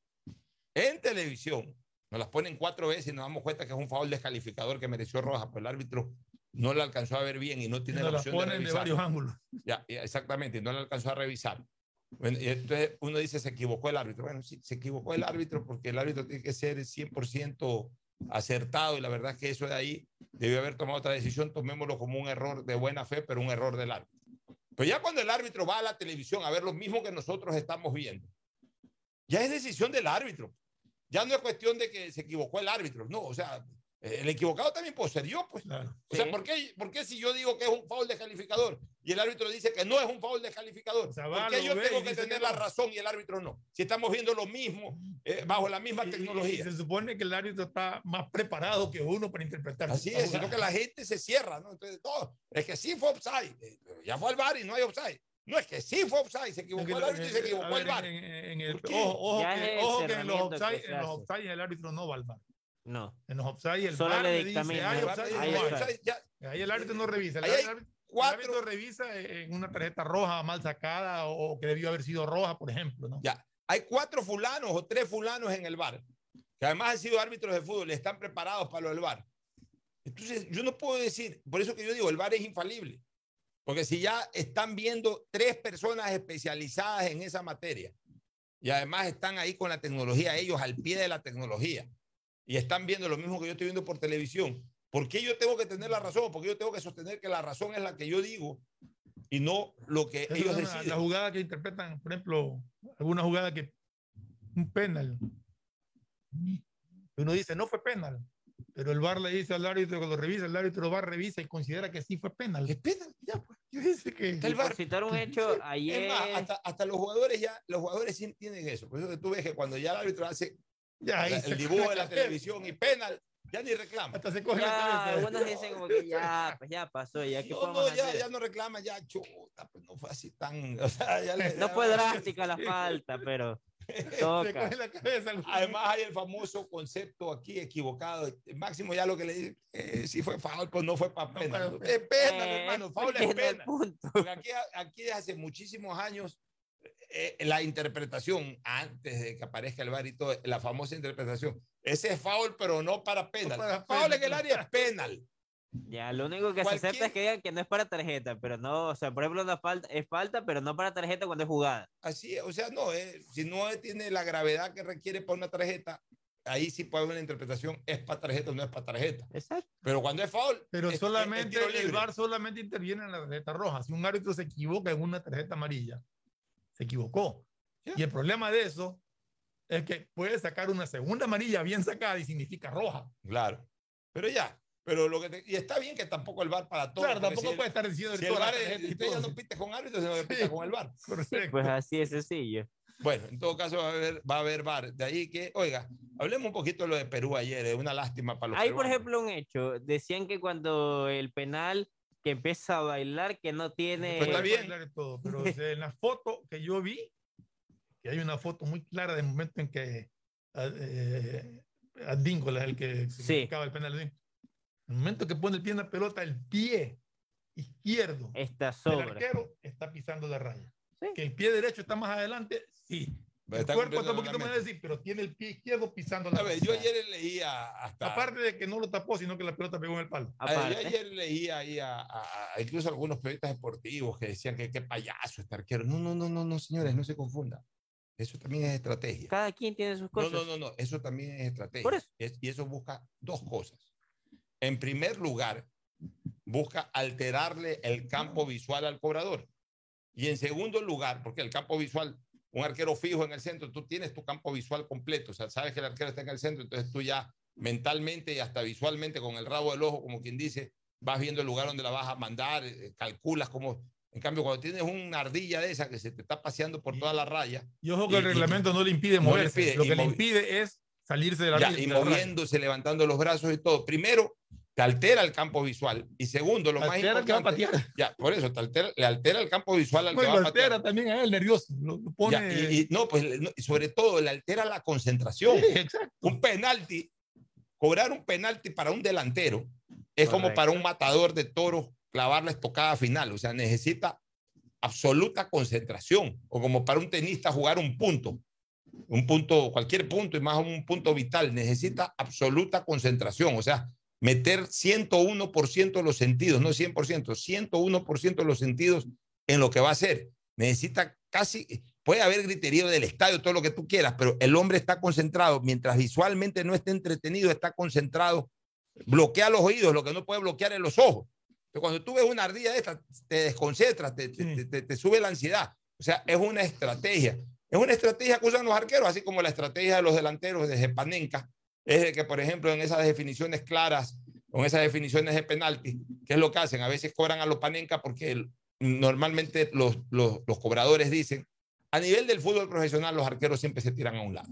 B: en televisión nos las ponen cuatro veces y nos damos cuenta que es un foul descalificador que mereció roja, pero el árbitro no la alcanzó a ver bien y no
C: Y
B: tiene
C: nos
B: la
C: las
B: opción de
C: ponen de
B: revisar.
C: varios ángulos.
B: Ya, ya, exactamente, y no la alcanzó a revisar. Bueno, y entonces uno dice, se equivocó el árbitro. Bueno, sí, se equivocó el árbitro porque el árbitro tiene que ser 100% acertado y la verdad es que eso de ahí debió haber tomado otra decisión, tomémoslo como un error de buena fe, pero un error del árbitro. Pero ya cuando el árbitro va a la televisión a ver lo mismo que nosotros estamos viendo, ya es decisión del árbitro. Ya no es cuestión de que se equivocó el árbitro, no, o sea, el equivocado también puede ser yo, pues. O sea,
C: Sí.
B: ¿por qué, ¿por qué si yo digo que es un foul descalificador y el árbitro dice que no es un foul descalificador?
C: va,
B: ¿Por qué
C: lo
B: yo tengo que tener
C: que
B: la razón y el árbitro no? Si estamos viendo lo mismo, eh, bajo la misma
C: Y
B: tecnología.
C: se supone que el árbitro está más preparado que uno para interpretar.
B: Así es, sino que la gente se cierra, ¿no? Entonces, no, es que sí fue offside, eh, ya fue al bar y no hay offside. No es que sí fue offside, se equivocó el árbitro y se equivocó el bar.
C: Ojo, ojo que,
Y: es
C: ojo que en los offside, en los offside el árbitro no va al bar.
Y: No.
C: En los offside el
Y: Solo
C: VAR
Y: le
C: dice, hay
Y: El VAR
C: offside, hay. Ahí el árbitro no revisa. El,
B: Ahí hay
C: árbitro, el árbitro revisa en una tarjeta roja mal sacada o que debió haber sido roja, por ejemplo. ¿no?
B: Ya, hay cuatro fulanos o tres fulanos en el bar, que además han sido árbitros de fútbol, están preparados para lo del bar. Entonces, yo no puedo decir, por eso que yo digo, el bar es infalible. Porque si ya están viendo tres personas especializadas en esa materia y además están ahí con la tecnología, ellos al pie de la tecnología, y están viendo lo mismo que yo estoy viendo por televisión, ¿por qué yo tengo que tener la razón? Porque yo tengo que sostener que la razón es la que yo digo y no lo que
C: Esa
B: ellos
C: es una-
B: deciden.
C: la jugada que interpretan, por ejemplo, alguna jugada que un penal. Uno dice, no fue penal, pero el VAR le dice al árbitro que lo revisa, el árbitro VAR revisa y considera que sí fue penal.
B: ¿Es penal? Ya, pues.
C: Yo dice que...
B: el VAR.
Y: Por citar un hecho,
B: Es
Y: ayer.
B: más, hasta, hasta los jugadores ya, los jugadores sí entienden eso. Por eso que tú ves que cuando ya el árbitro hace
C: Ya, ahí
B: la-
C: se
B: el dibujo de la
C: coge
B: televisión y penal, ya ni reclama.
C: Hasta se coge
Y: Ya,
C: la cabeza.
Y: algunos dicen como que ya, pues ya pasó, ya que
B: No, no, ya,
Y: hacer?
B: ya no reclama, ya chuta, pues no fue así tan. O sea, ya le-
Y: No
B: ya-
Y: fue drástica la falta, pero toca.
C: la cabeza.
B: Además hay el famoso concepto aquí equivocado. Máximo ya lo que le dice, eh, si fue foul, pues no fue para penal. Es penal,
Y: Eh,
B: hermano, foul es
Y: punto.
B: Porque aquí, aquí desde hace muchísimos años eh, la interpretación, antes de que aparezca el VAR y todo, la famosa interpretación, ese es foul, pero no para penal.
C: para
B: foul en el área es penal.
Y: Ya, lo único que
B: Cualquier-
Y: se acepta es que digan que no es para tarjeta, pero no, o sea, por ejemplo, una falta, es falta, pero no para tarjeta cuando es jugada.
B: Así es, o sea, no, eh, si no tiene la gravedad que requiere para una tarjeta, ahí sí puede haber una interpretación, es para tarjeta o no es para tarjeta.
Y: Exacto.
B: Pero cuando es foul,
C: Pero
B: es- es- es
C: solamente
B: tiro
C: el. VAR solamente interviene en la tarjeta roja. Si un árbitro se equivoca en una tarjeta amarilla, se equivocó. Y el problema de eso es que puede sacar una segunda amarilla bien sacada y significa roja.
B: Claro. Pero ya, pero lo que te- y está bien que tampoco el VAR para todo.
C: Claro, tampoco
B: si el-
C: puede estar diciendo
B: si el VAR es-
C: y todo.
B: no pite con árbitros, sino que pita con el.
C: Correcto.
Y: Pues así es sencillo.
B: Bueno, en todo caso va a haber, va a haber VAR. De ahí que, oiga, hablemos un poquito de lo de Perú ayer, es una lástima para los
Y: Hay, por
B: peruanos.
Y: ejemplo, un hecho. Decían que cuando el penal que empieza a bailar, que no tiene.
B: Pues está bien.
C: Claro, todo, pero en la foto que yo vi, que hay una foto muy clara del momento en que eh, Adíncola es el que
Y: Sí.
C: significaba el penal. ¿sí?
W: el momento que pone el pie en la pelota, el pie izquierdo
Y: está
W: sobre. El arquero está pisando la raya. Que el pie derecho está más adelante, sí. El cuerpo está un poquito más decir, pero tiene el pie izquierdo pisando la
B: A ver, yo ayer leía hasta.
W: Aparte de que no lo tapó, sino que la pelota pegó en el palo.
B: yo ayer leía ahí a, incluso algunos periodistas deportivos que decían que qué payaso este arquero. No, no, no, no, no, señores, no se confundan. Eso también es estrategia.
Y: Cada quien tiene sus cosas.
B: No, no, no, no. eso también es estrategia. Por eso. y eso busca dos cosas. En primer lugar, busca alterarle el campo visual al cobrador. Y en segundo lugar, porque el campo visual, un arquero fijo en el centro, tú tienes tu campo visual completo, o sea, sabes que el arquero está en el centro, entonces tú ya mentalmente y hasta visualmente con el rabo del ojo, como quien dice, vas viendo el lugar donde la vas a mandar, eh, calculas cómo... En cambio, cuando tienes una ardilla de esa que se te está paseando por toda la raya...
W: Y ojo que el reglamento no le impide moverse, lo que le impide es salirse de la
B: ya, Y moviéndose, levantando los brazos y todo. Primero, te altera el campo visual. Y segundo, lo más importante. Ya, por eso, te altera, le altera el campo visual al que va a patear.
W: altera también a él, nervioso. Lo, pone...
B: y, no, pues sobre todo le altera la concentración. Un penalti, cobrar un penalti para un delantero es como para un matador de toros clavar la estocada final. O sea, necesita absoluta concentración. O como para un tenista jugar un punto. Un punto, cualquier punto y más un punto vital. Necesita absoluta concentración. O sea, meter 101% de los sentidos, no 100%, 101% de los sentidos en lo que va a hacer. Necesita casi, puede haber griterío del estadio, todo lo que tú quieras, pero el hombre está concentrado, mientras visualmente no esté entretenido, está concentrado, bloquea los oídos, lo que no puede bloquear es los ojos. Pero cuando tú ves una ardilla de esta, te desconcentras, te, te, te, sube la ansiedad. O sea, es una estrategia. Es una estrategia que usan los arqueros, así como la estrategia de los delanteros de Panenka, es de que, por ejemplo, en esas definiciones claras, con esas definiciones de penalti, ¿qué es lo que hacen? A veces cobran a los panenca porque normalmente los, los, los, cobradores dicen, a nivel del fútbol profesional, los arqueros siempre se tiran a un lado.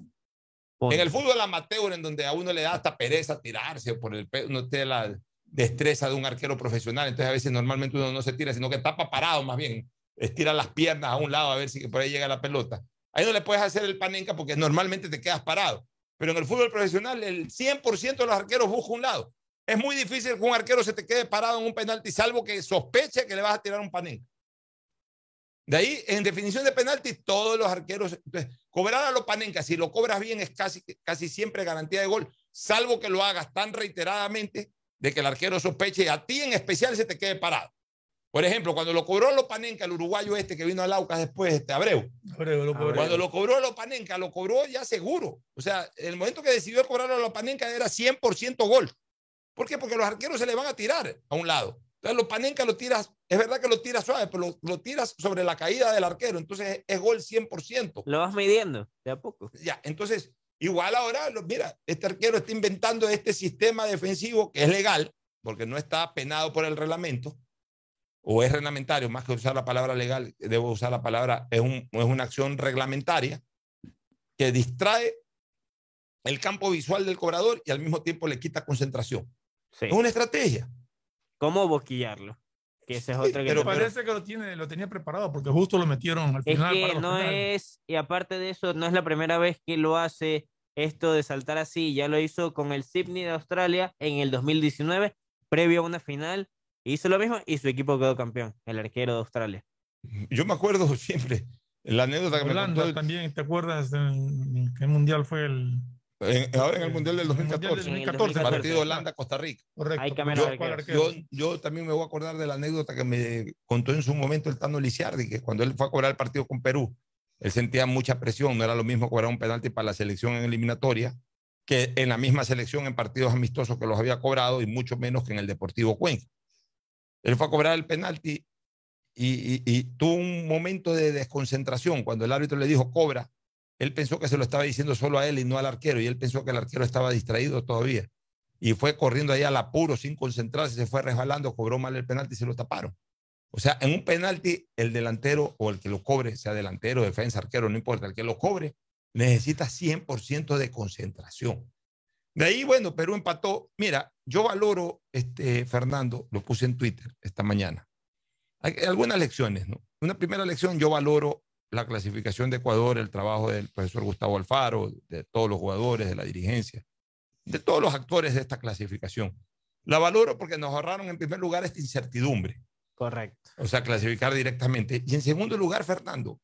B: En el fútbol amateur, en donde a uno le da hasta pereza tirarse por el no tiene la destreza de un arquero profesional, entonces a veces normalmente uno no se tira, sino que tapa parado más bien, estira las piernas a un lado a ver si por ahí llega la pelota. Ahí no le puedes hacer el panenca porque normalmente te quedas parado. Pero en el fútbol profesional, el 100% de los arqueros busca un lado. Es muy difícil que un arquero se te quede parado en un penalti, salvo que sospeche que le vas a tirar un panel. De ahí, en definición de penalti, todos los arqueros, cobrar a los panencas, si lo cobras bien, es casi, casi siempre garantía de gol, salvo que lo hagas tan reiteradamente de que el arquero sospeche y a ti en especial se te quede parado. Por ejemplo, cuando lo cobró Lopanenka, el uruguayo este que vino al Aucas después, este Abreu. Cuando lo cobró Lopanenka, lo cobró ya seguro. O sea, el momento que decidió cobrar a Lopanenka era 100% gol. ¿Por qué? Porque los arqueros se le van a tirar a un lado. Entonces, Lopanenka lo tiras, es verdad que lo tiras suave, pero lo, lo, tiras sobre la caída del arquero. Entonces, es gol 100%.
Y: Lo vas midiendo de a poco.
B: Ya, entonces, igual ahora, mira, este arquero está inventando este sistema defensivo que es legal, porque no está penado por el reglamento o es reglamentario, más que usar la palabra legal, debo usar la palabra, es, un, es una acción reglamentaria que distrae el campo visual del cobrador y al mismo tiempo le quita concentración. Es una estrategia.
Y: ¿Cómo boquillarlo? Que ese es otro
W: pero parece que lo, tiene, lo tenía preparado porque justo lo metieron al final.
Y: Es que no es, y aparte de eso, no es la primera vez que lo hace esto de saltar así. Ya lo hizo con el Sydney de Australia en el 2019, previo a una final Hizo lo mismo y su equipo quedó campeón, el arquero de Australia.
B: Yo me acuerdo siempre la anécdota que me contó.
W: también, ¿te acuerdas de qué mundial fue el,
B: ahora en el Mundial del 2014. 2014 partido Holanda-Costa Rica.
W: Correcto.
B: Yo, yo, también me voy a acordar de la anécdota que me contó en su momento el Tano Lisiardi, que cuando él fue a cobrar el partido con Perú, él sentía mucha presión, no era lo mismo cobrar un penalti para la selección en eliminatoria que en la misma selección en partidos amistosos que los había cobrado y mucho menos que en el Deportivo Cuenca. Él fue a cobrar el penalti y, tuvo un momento de desconcentración cuando el árbitro le dijo cobra. Él pensó que se lo estaba diciendo solo a él y no al arquero, y él pensó que el arquero estaba distraído todavía. Y fue corriendo ahí al apuro sin concentrarse, se fue resbalando, cobró mal el penalti y se lo taparon. O sea, en un penalti, el delantero o el que lo cobre, sea delantero, defensa, arquero, no importa, el que lo cobre, necesita 100% de concentración. De ahí, bueno, Perú empató. Mira, yo valoro, este, Fernando, lo puse en Twitter esta mañana. Hay algunas lecciones, ¿no? Una primera lección, yo valoro la clasificación de Ecuador, el trabajo del profesor Gustavo Alfaro, de todos los jugadores, de la dirigencia, de todos los actores de esta clasificación. La valoro porque nos ahorraron en primer lugar esta incertidumbre.
Y: Correcto.
B: O sea, clasificar directamente. Y en segundo lugar, Fernando,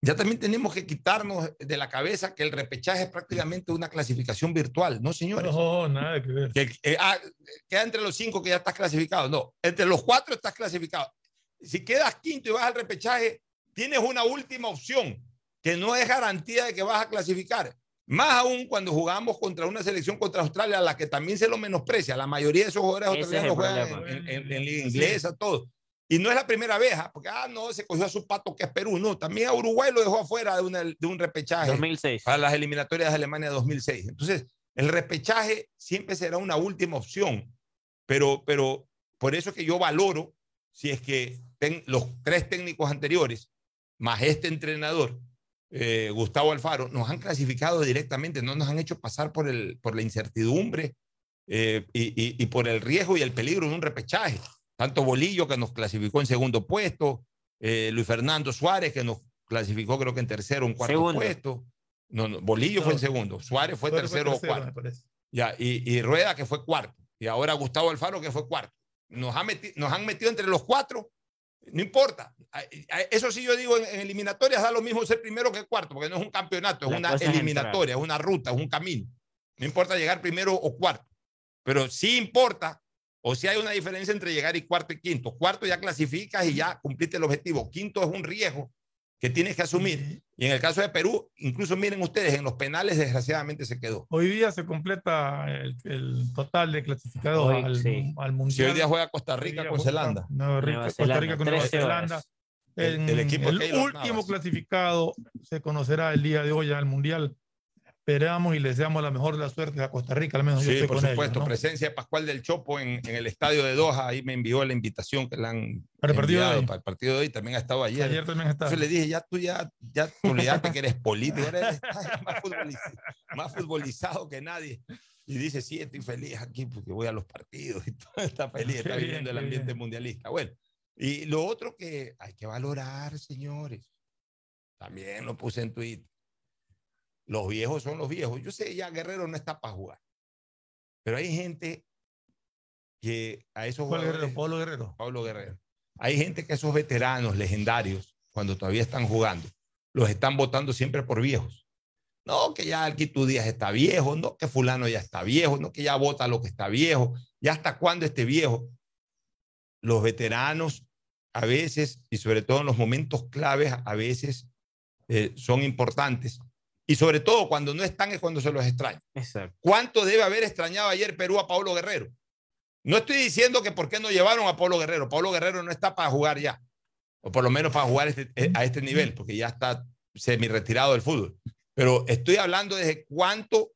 B: ya también tenemos que quitarnos de la cabeza que el repechaje es prácticamente una clasificación virtual, ¿no, señores?
W: No, nada que ver.
B: Que, eh, ah, queda entre los cinco que ya estás clasificado. No, entre los cuatro estás clasificado. Si quedas quinto y vas al repechaje, tienes una última opción que no es garantía de que vas a clasificar. Más aún cuando jugamos contra una selección contra Australia, a la que también se lo menosprecia. La mayoría de esos jugadores australianos juegan en, en, en, liga inglesa, todo. Y no es la primera vez, ¿ah? porque, ah, no, se cogió a su pato que es Perú. No, también a Uruguay lo dejó afuera de, una, de un repechaje.
Y: 2006.
B: Para las eliminatorias de Alemania 2006. Entonces, el repechaje siempre será una última opción. Pero, pero por eso es que yo valoro si es que ten, los tres técnicos anteriores, más este entrenador, eh, Gustavo Alfaro, nos han clasificado directamente, no nos han hecho pasar por, el, por la incertidumbre eh, y, y, y, por el riesgo y el peligro de un repechaje. Tanto Bolillo, que nos clasificó en segundo puesto, eh, Luis Fernando Suárez, que nos clasificó creo que en tercero o en cuarto segundo. puesto. No, no, Bolillo no, fue en segundo, Suárez fue tercero o cuarto. Ya, y, y, Rueda, que fue cuarto. Y ahora Gustavo Alfaro, que fue cuarto. Nos, ha meti, nos han metido entre los cuatro no importa. Eso sí yo digo, en, eliminatorias da lo mismo ser primero que cuarto, porque no es un campeonato, es La una eliminatoria, es una ruta, es un camino. No importa llegar primero o cuarto, pero sí importa, o si hay una diferencia entre llegar y cuarto y quinto. Cuarto ya clasificas y ya cumpliste el objetivo. Quinto es un riesgo que tienes que asumir. Y en el caso de Perú, incluso miren ustedes, en los penales desgraciadamente se quedó.
W: Hoy día se completa el, el total de clasificados al, sí. al, Mundial.
B: Si hoy día juega Costa Rica con Zelanda.
W: Nueva Rica, Costa Zelanda. Rica con Nueva Zelanda. En, el, equipo el último clasificado se conocerá el día de hoy al Mundial esperamos y les deseamos la mejor de las suertes a Costa Rica, al menos
B: sí,
W: yo
B: por supuesto. Ellos, ¿no? Presencia de Pascual del Chopo en, en, el estadio de Doha, ahí me envió la invitación que le han
W: para el partido de hoy.
B: Para el partido de hoy también ha estado ayer.
W: Ayer también estaba.
B: Yo le dije, ya tú ya, ya tú olvidaste que eres político, eres más, futbolizado, más futbolizado que nadie. Y dice, sí, estoy feliz aquí porque voy a los partidos y todo está feliz, está bien, viviendo el ambiente bien. mundialista. Bueno, y lo otro que hay que valorar, señores, también lo puse en Twitter los viejos son los viejos. Yo sé, ya Guerrero no está para jugar. Pero hay gente que a esos.
W: Pablo Guerrero.
B: Pablo Guerrero. Hay gente que esos veteranos legendarios, cuando todavía están jugando, los están votando siempre por viejos. No, que ya Alquito Díaz está viejo, no, que fulano ya está viejo, no, que ya vota lo que está viejo, ya hasta cuándo esté viejo. Los veteranos a veces, y sobre todo en los momentos claves, a veces eh, son importantes y sobre todo cuando no están es cuando se los extraña.
Y: Exacto.
B: ¿Cuánto debe haber extrañado ayer Perú a Pablo Guerrero? No estoy diciendo que por qué no llevaron a Pablo Guerrero. Pablo Guerrero no está para jugar ya, o por lo menos para jugar este, a este nivel, porque ya está semi retirado del fútbol. Pero estoy hablando de cuánto,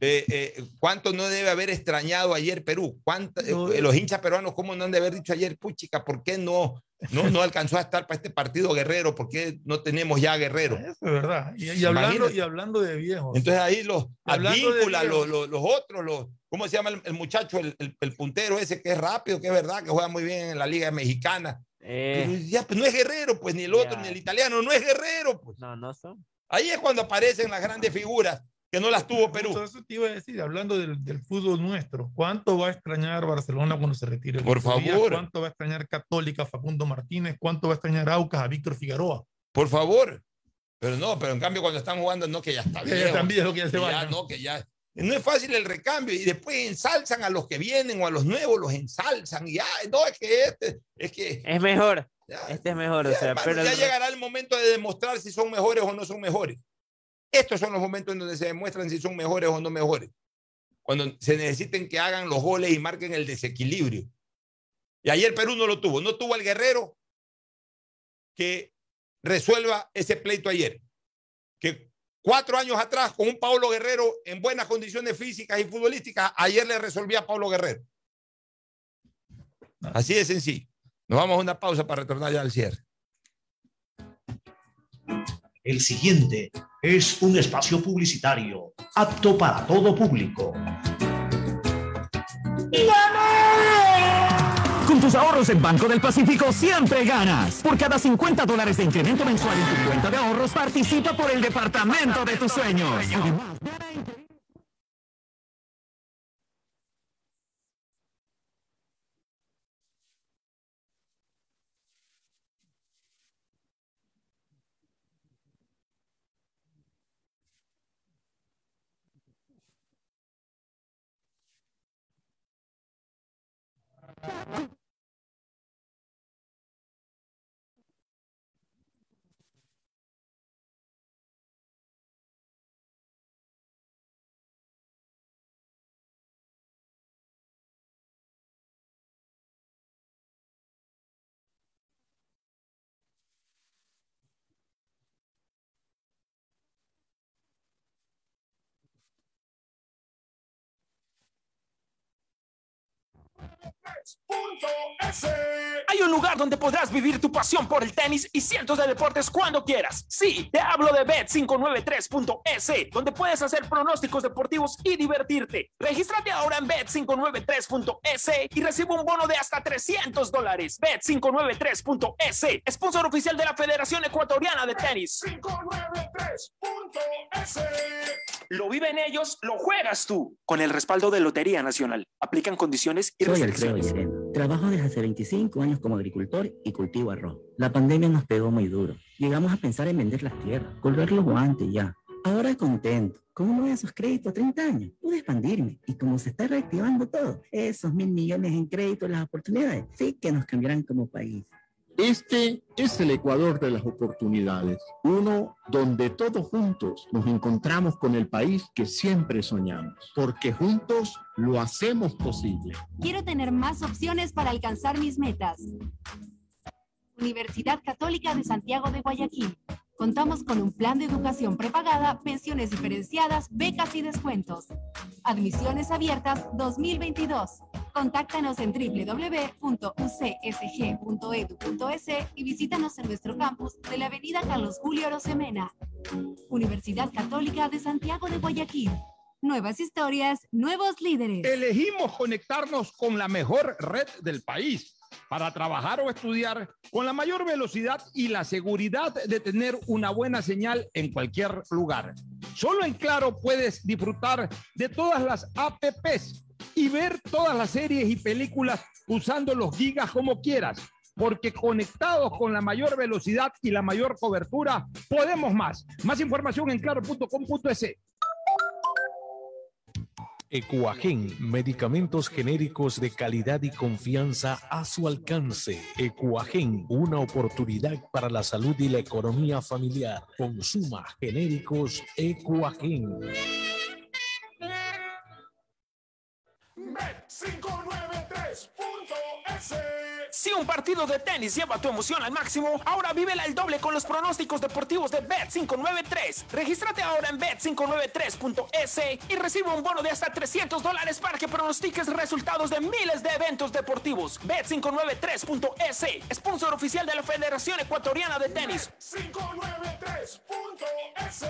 B: eh, eh, cuánto no debe haber extrañado ayer Perú. ¿Cuánto, eh, los hinchas peruanos, ¿cómo no han de haber dicho ayer, puchica, ¿por qué no no, no alcanzó a estar para este partido Guerrero, porque no tenemos ya Guerrero.
W: Eso es verdad. Y, y hablando, y hablando de viejos.
B: Entonces ahí los Advíncula, los, los, los, otros, los, ¿cómo se llama el, el muchacho, el, el, el, puntero ese que es rápido, que es verdad, que juega muy bien en la Liga Mexicana? Eh, ya, pues no es Guerrero, pues ni el otro, ya. ni el italiano, no es Guerrero. Pues.
Y: No, no son.
B: Ahí es cuando aparecen las grandes figuras que no las tuvo Perú.
W: Eso te iba a decir, hablando del, del, fútbol nuestro, ¿cuánto va a extrañar Barcelona cuando se retire?
B: Por favor.
W: ¿Cuánto va a extrañar Católica Facundo Martínez? ¿Cuánto va a extrañar Aucas a Víctor Figueroa?
B: Por favor. Pero no, pero en cambio cuando están jugando, no que ya está bien.
W: Ya están viejos, que ya se
B: van. No, que ya. No es fácil el recambio y después ensalzan a los que vienen o a los nuevos, los ensalzan y ya, no, es que este, es que...
Y: Es mejor, ya, este es mejor,
B: ya,
Y: o sea,
B: hermano,
Y: pero...
B: Ya el... llegará el momento de demostrar si son mejores o no son mejores. Estos son los momentos en donde se demuestran si son mejores o no mejores. Cuando se necesiten que hagan los goles y marquen el desequilibrio. Y ayer Perú no lo tuvo. No tuvo al guerrero que resuelva ese pleito ayer. Que cuatro años atrás, con un Pablo Guerrero en buenas condiciones físicas y futbolísticas, ayer le resolvía a Pablo Guerrero. Así de sencillo. Nos vamos a una pausa para retornar ya al cierre.
D: El siguiente es un espacio publicitario apto para todo público.
M: Con tus ahorros en Banco del Pacífico siempre ganas. Por cada 50 dólares de incremento mensual en tu cuenta de ahorros, participa por el departamento de tus sueños. Además,
O: Hay un lugar donde podrás vivir tu pasión por el tenis y cientos de deportes cuando quieras. Sí, te hablo de bet593.es, donde puedes hacer pronósticos deportivos y divertirte. Regístrate ahora en bet593.es y recibe un bono de hasta 300 dólares. Bet593.es, sponsor oficial de la Federación Ecuatoriana de Tenis. 593.es. Lo viven ellos, lo juegas tú. Con el respaldo de Lotería Nacional. Aplican condiciones y restricciones.
F: Trabajo desde hace 25 años como agricultor y cultivo arroz. La pandemia nos pegó muy duro. Llegamos a pensar en vender las tierras, colgar los guantes ya. Ahora contento. ¿Cómo no voy a esos créditos 30 años? Pude expandirme. Y como se está reactivando todo, esos mil millones en créditos, las oportunidades, sí que nos cambiarán como país.
G: Este es el Ecuador de las oportunidades, uno donde todos juntos nos encontramos con el país que siempre soñamos, porque juntos lo hacemos posible.
H: Quiero tener más opciones para alcanzar mis metas. Universidad Católica de Santiago de Guayaquil. Contamos con un plan de educación prepagada, pensiones diferenciadas, becas y descuentos. Admisiones abiertas 2022. Contáctanos en www.ucsg.edu.es y visítanos en nuestro campus de la avenida Carlos Julio Rosemena. Universidad Católica de Santiago de Guayaquil. Nuevas historias, nuevos líderes.
B: Elegimos conectarnos con la mejor red del país para trabajar o estudiar con la mayor velocidad y la seguridad de tener una buena señal en cualquier lugar. Solo en Claro puedes disfrutar de todas las apps y ver todas las series y películas usando los gigas como quieras. Porque conectados con la mayor velocidad y la mayor cobertura, podemos más. Más información en claro.com.es.
Z: Ecuagen, medicamentos genéricos de calidad y confianza a su alcance. Ecuagen, una oportunidad para la salud y la economía familiar. Consuma genéricos Ecuagen.
O: Bet593.es Si un partido de tenis lleva tu emoción al máximo, ahora vívela el doble con los pronósticos deportivos de Bet593. Regístrate ahora en bet593.es y recibe un bono de hasta 300 dólares para que pronostiques resultados de miles de eventos deportivos. Bet593.es, sponsor oficial de la Federación Ecuatoriana de Tenis. 593.es.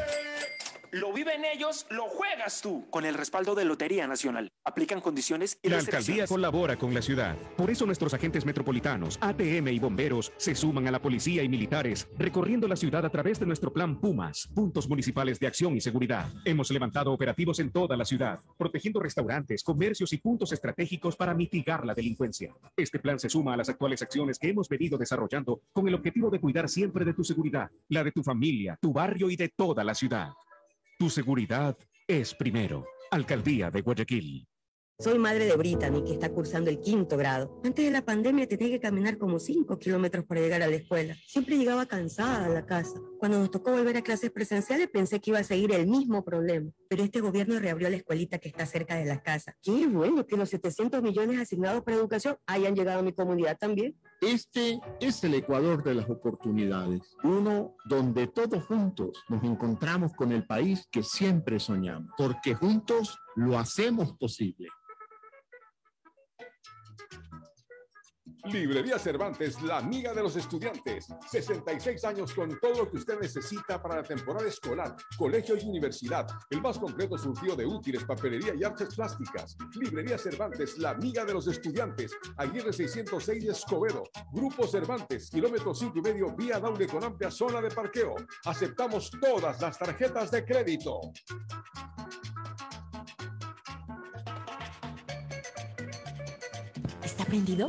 O: Lo viven ellos, lo juegas tú. Con el respaldo de Lotería Nacional. Aplican condiciones y
M: La alcaldía colabora con la ciudad. Por eso nuestros agentes metropolitanos, ATM y bomberos se suman a la policía y militares, recorriendo la ciudad a través de nuestro plan Pumas, puntos municipales de acción y seguridad. Hemos levantado operativos en toda la ciudad, protegiendo restaurantes, comercios y puntos estratégicos para mitigar la delincuencia. Este plan se suma a las actuales acciones que hemos venido desarrollando con el objetivo de cuidar siempre de tu seguridad, la de tu familia, tu barrio y de toda la ciudad. Tu seguridad es primero. Alcaldía de Guayaquil.
N: Soy madre de Brittany, que está cursando el quinto grado. Antes de la pandemia tenía que caminar como 5 kilómetros para llegar a la escuela. Siempre llegaba cansada a la casa. Cuando nos tocó volver a clases presenciales pensé que iba a seguir el mismo problema. Pero este gobierno reabrió la escuelita que está cerca de la casa. Qué bueno que los 700 millones asignados para educación hayan llegado a mi comunidad también.
G: Este es el Ecuador de las oportunidades, uno donde todos juntos nos encontramos con el país que siempre soñamos, porque juntos lo hacemos posible.
P: Librería Cervantes, la amiga de los estudiantes. 66 años con todo lo que usted necesita para la temporada escolar, colegio y universidad. El más completo surtido de útiles, papelería y artes plásticas. Librería Cervantes, la amiga de los estudiantes. Aguirre 606 de Escobedo. Grupo Cervantes, kilómetro 5 y medio, vía Daule con amplia zona de parqueo. Aceptamos todas las tarjetas de crédito.
Q: ¿Está prendido?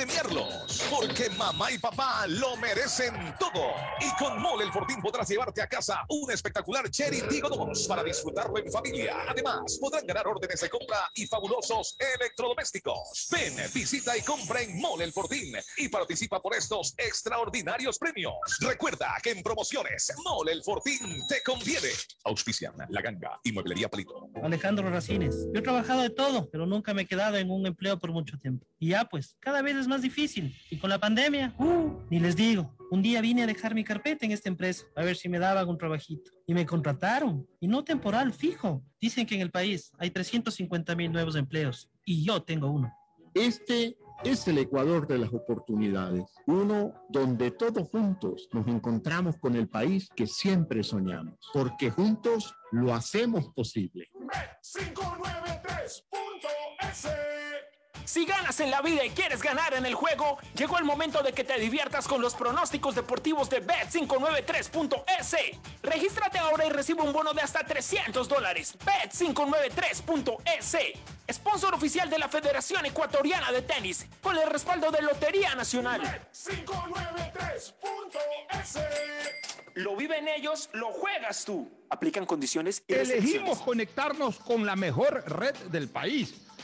S: premiarlos. Porque mamá y papá lo merecen todo. Y con Mole el Fortín podrás llevarte a casa un espectacular Cherry Tigo 2 para disfrutarlo en familia. Además, podrán ganar órdenes de compra y fabulosos electrodomésticos. Ven, visita y compra en Mole el Fortín y participa por estos extraordinarios premios. Recuerda que en promociones Mole el Fortín te conviene. Auspician La Ganga y Mueblería Palito.
T: Alejandro Racines. Yo he trabajado de todo, pero nunca me he quedado en un empleo por mucho tiempo. Y ya pues, cada vez es más difícil. Y con la pandemia, uh, ni les digo. Un día vine a dejar mi carpeta en esta empresa, a ver si me daban un trabajito. Y me contrataron. Y no temporal, fijo. Dicen que en el país hay 350 mil nuevos empleos. Y yo tengo uno.
G: Este es el Ecuador de las oportunidades, uno donde todos juntos nos encontramos con el país que siempre soñamos, porque juntos lo hacemos posible.
O: 593.es si ganas en la vida y quieres ganar en el juego, llegó el momento de que te diviertas con los pronósticos deportivos de Bet593.es. Regístrate ahora y recibe un bono de hasta 300 dólares. Bet593.es. Sponsor oficial de la Federación Ecuatoriana de Tenis, con el respaldo de Lotería Nacional. Bet593.es. Lo viven ellos, lo juegas tú. Aplican condiciones y
B: Elegimos conectarnos con la mejor red del país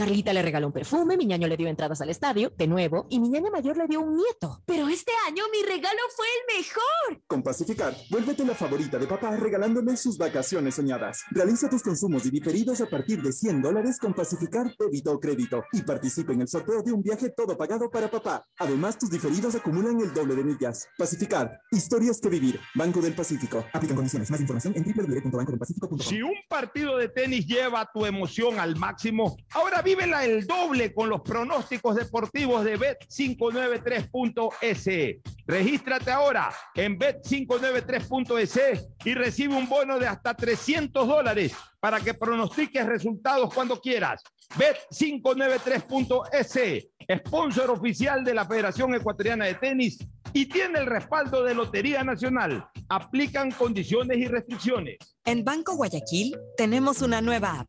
Q: Carlita le regaló un perfume, mi ñaño le dio entradas al estadio, de nuevo, y mi ñaña mayor le dio un nieto. Pero este año mi regalo fue el mejor.
U: Con Pacificar, vuélvete la favorita de papá regalándole sus vacaciones soñadas. Realiza tus consumos y diferidos a partir de 100 dólares con Pacificar débito o crédito y participa en el sorteo de un viaje todo pagado para papá. Además, tus diferidos acumulan el doble de millas. Pacificar, historias que vivir. Banco del Pacífico. Aplican condiciones. Más información en www.bancodelpacifico.com.
B: Si un partido de tenis lleva tu emoción al máximo, ahora vívela el doble con los pronósticos deportivos de Bet593.es. Regístrate ahora en Bet593.es y recibe un bono de hasta 300 dólares para que pronostiques resultados cuando quieras. Bet593.es, sponsor oficial de la Federación Ecuatoriana de Tenis y tiene el respaldo de Lotería Nacional. Aplican condiciones y restricciones.
V: En Banco Guayaquil tenemos una nueva app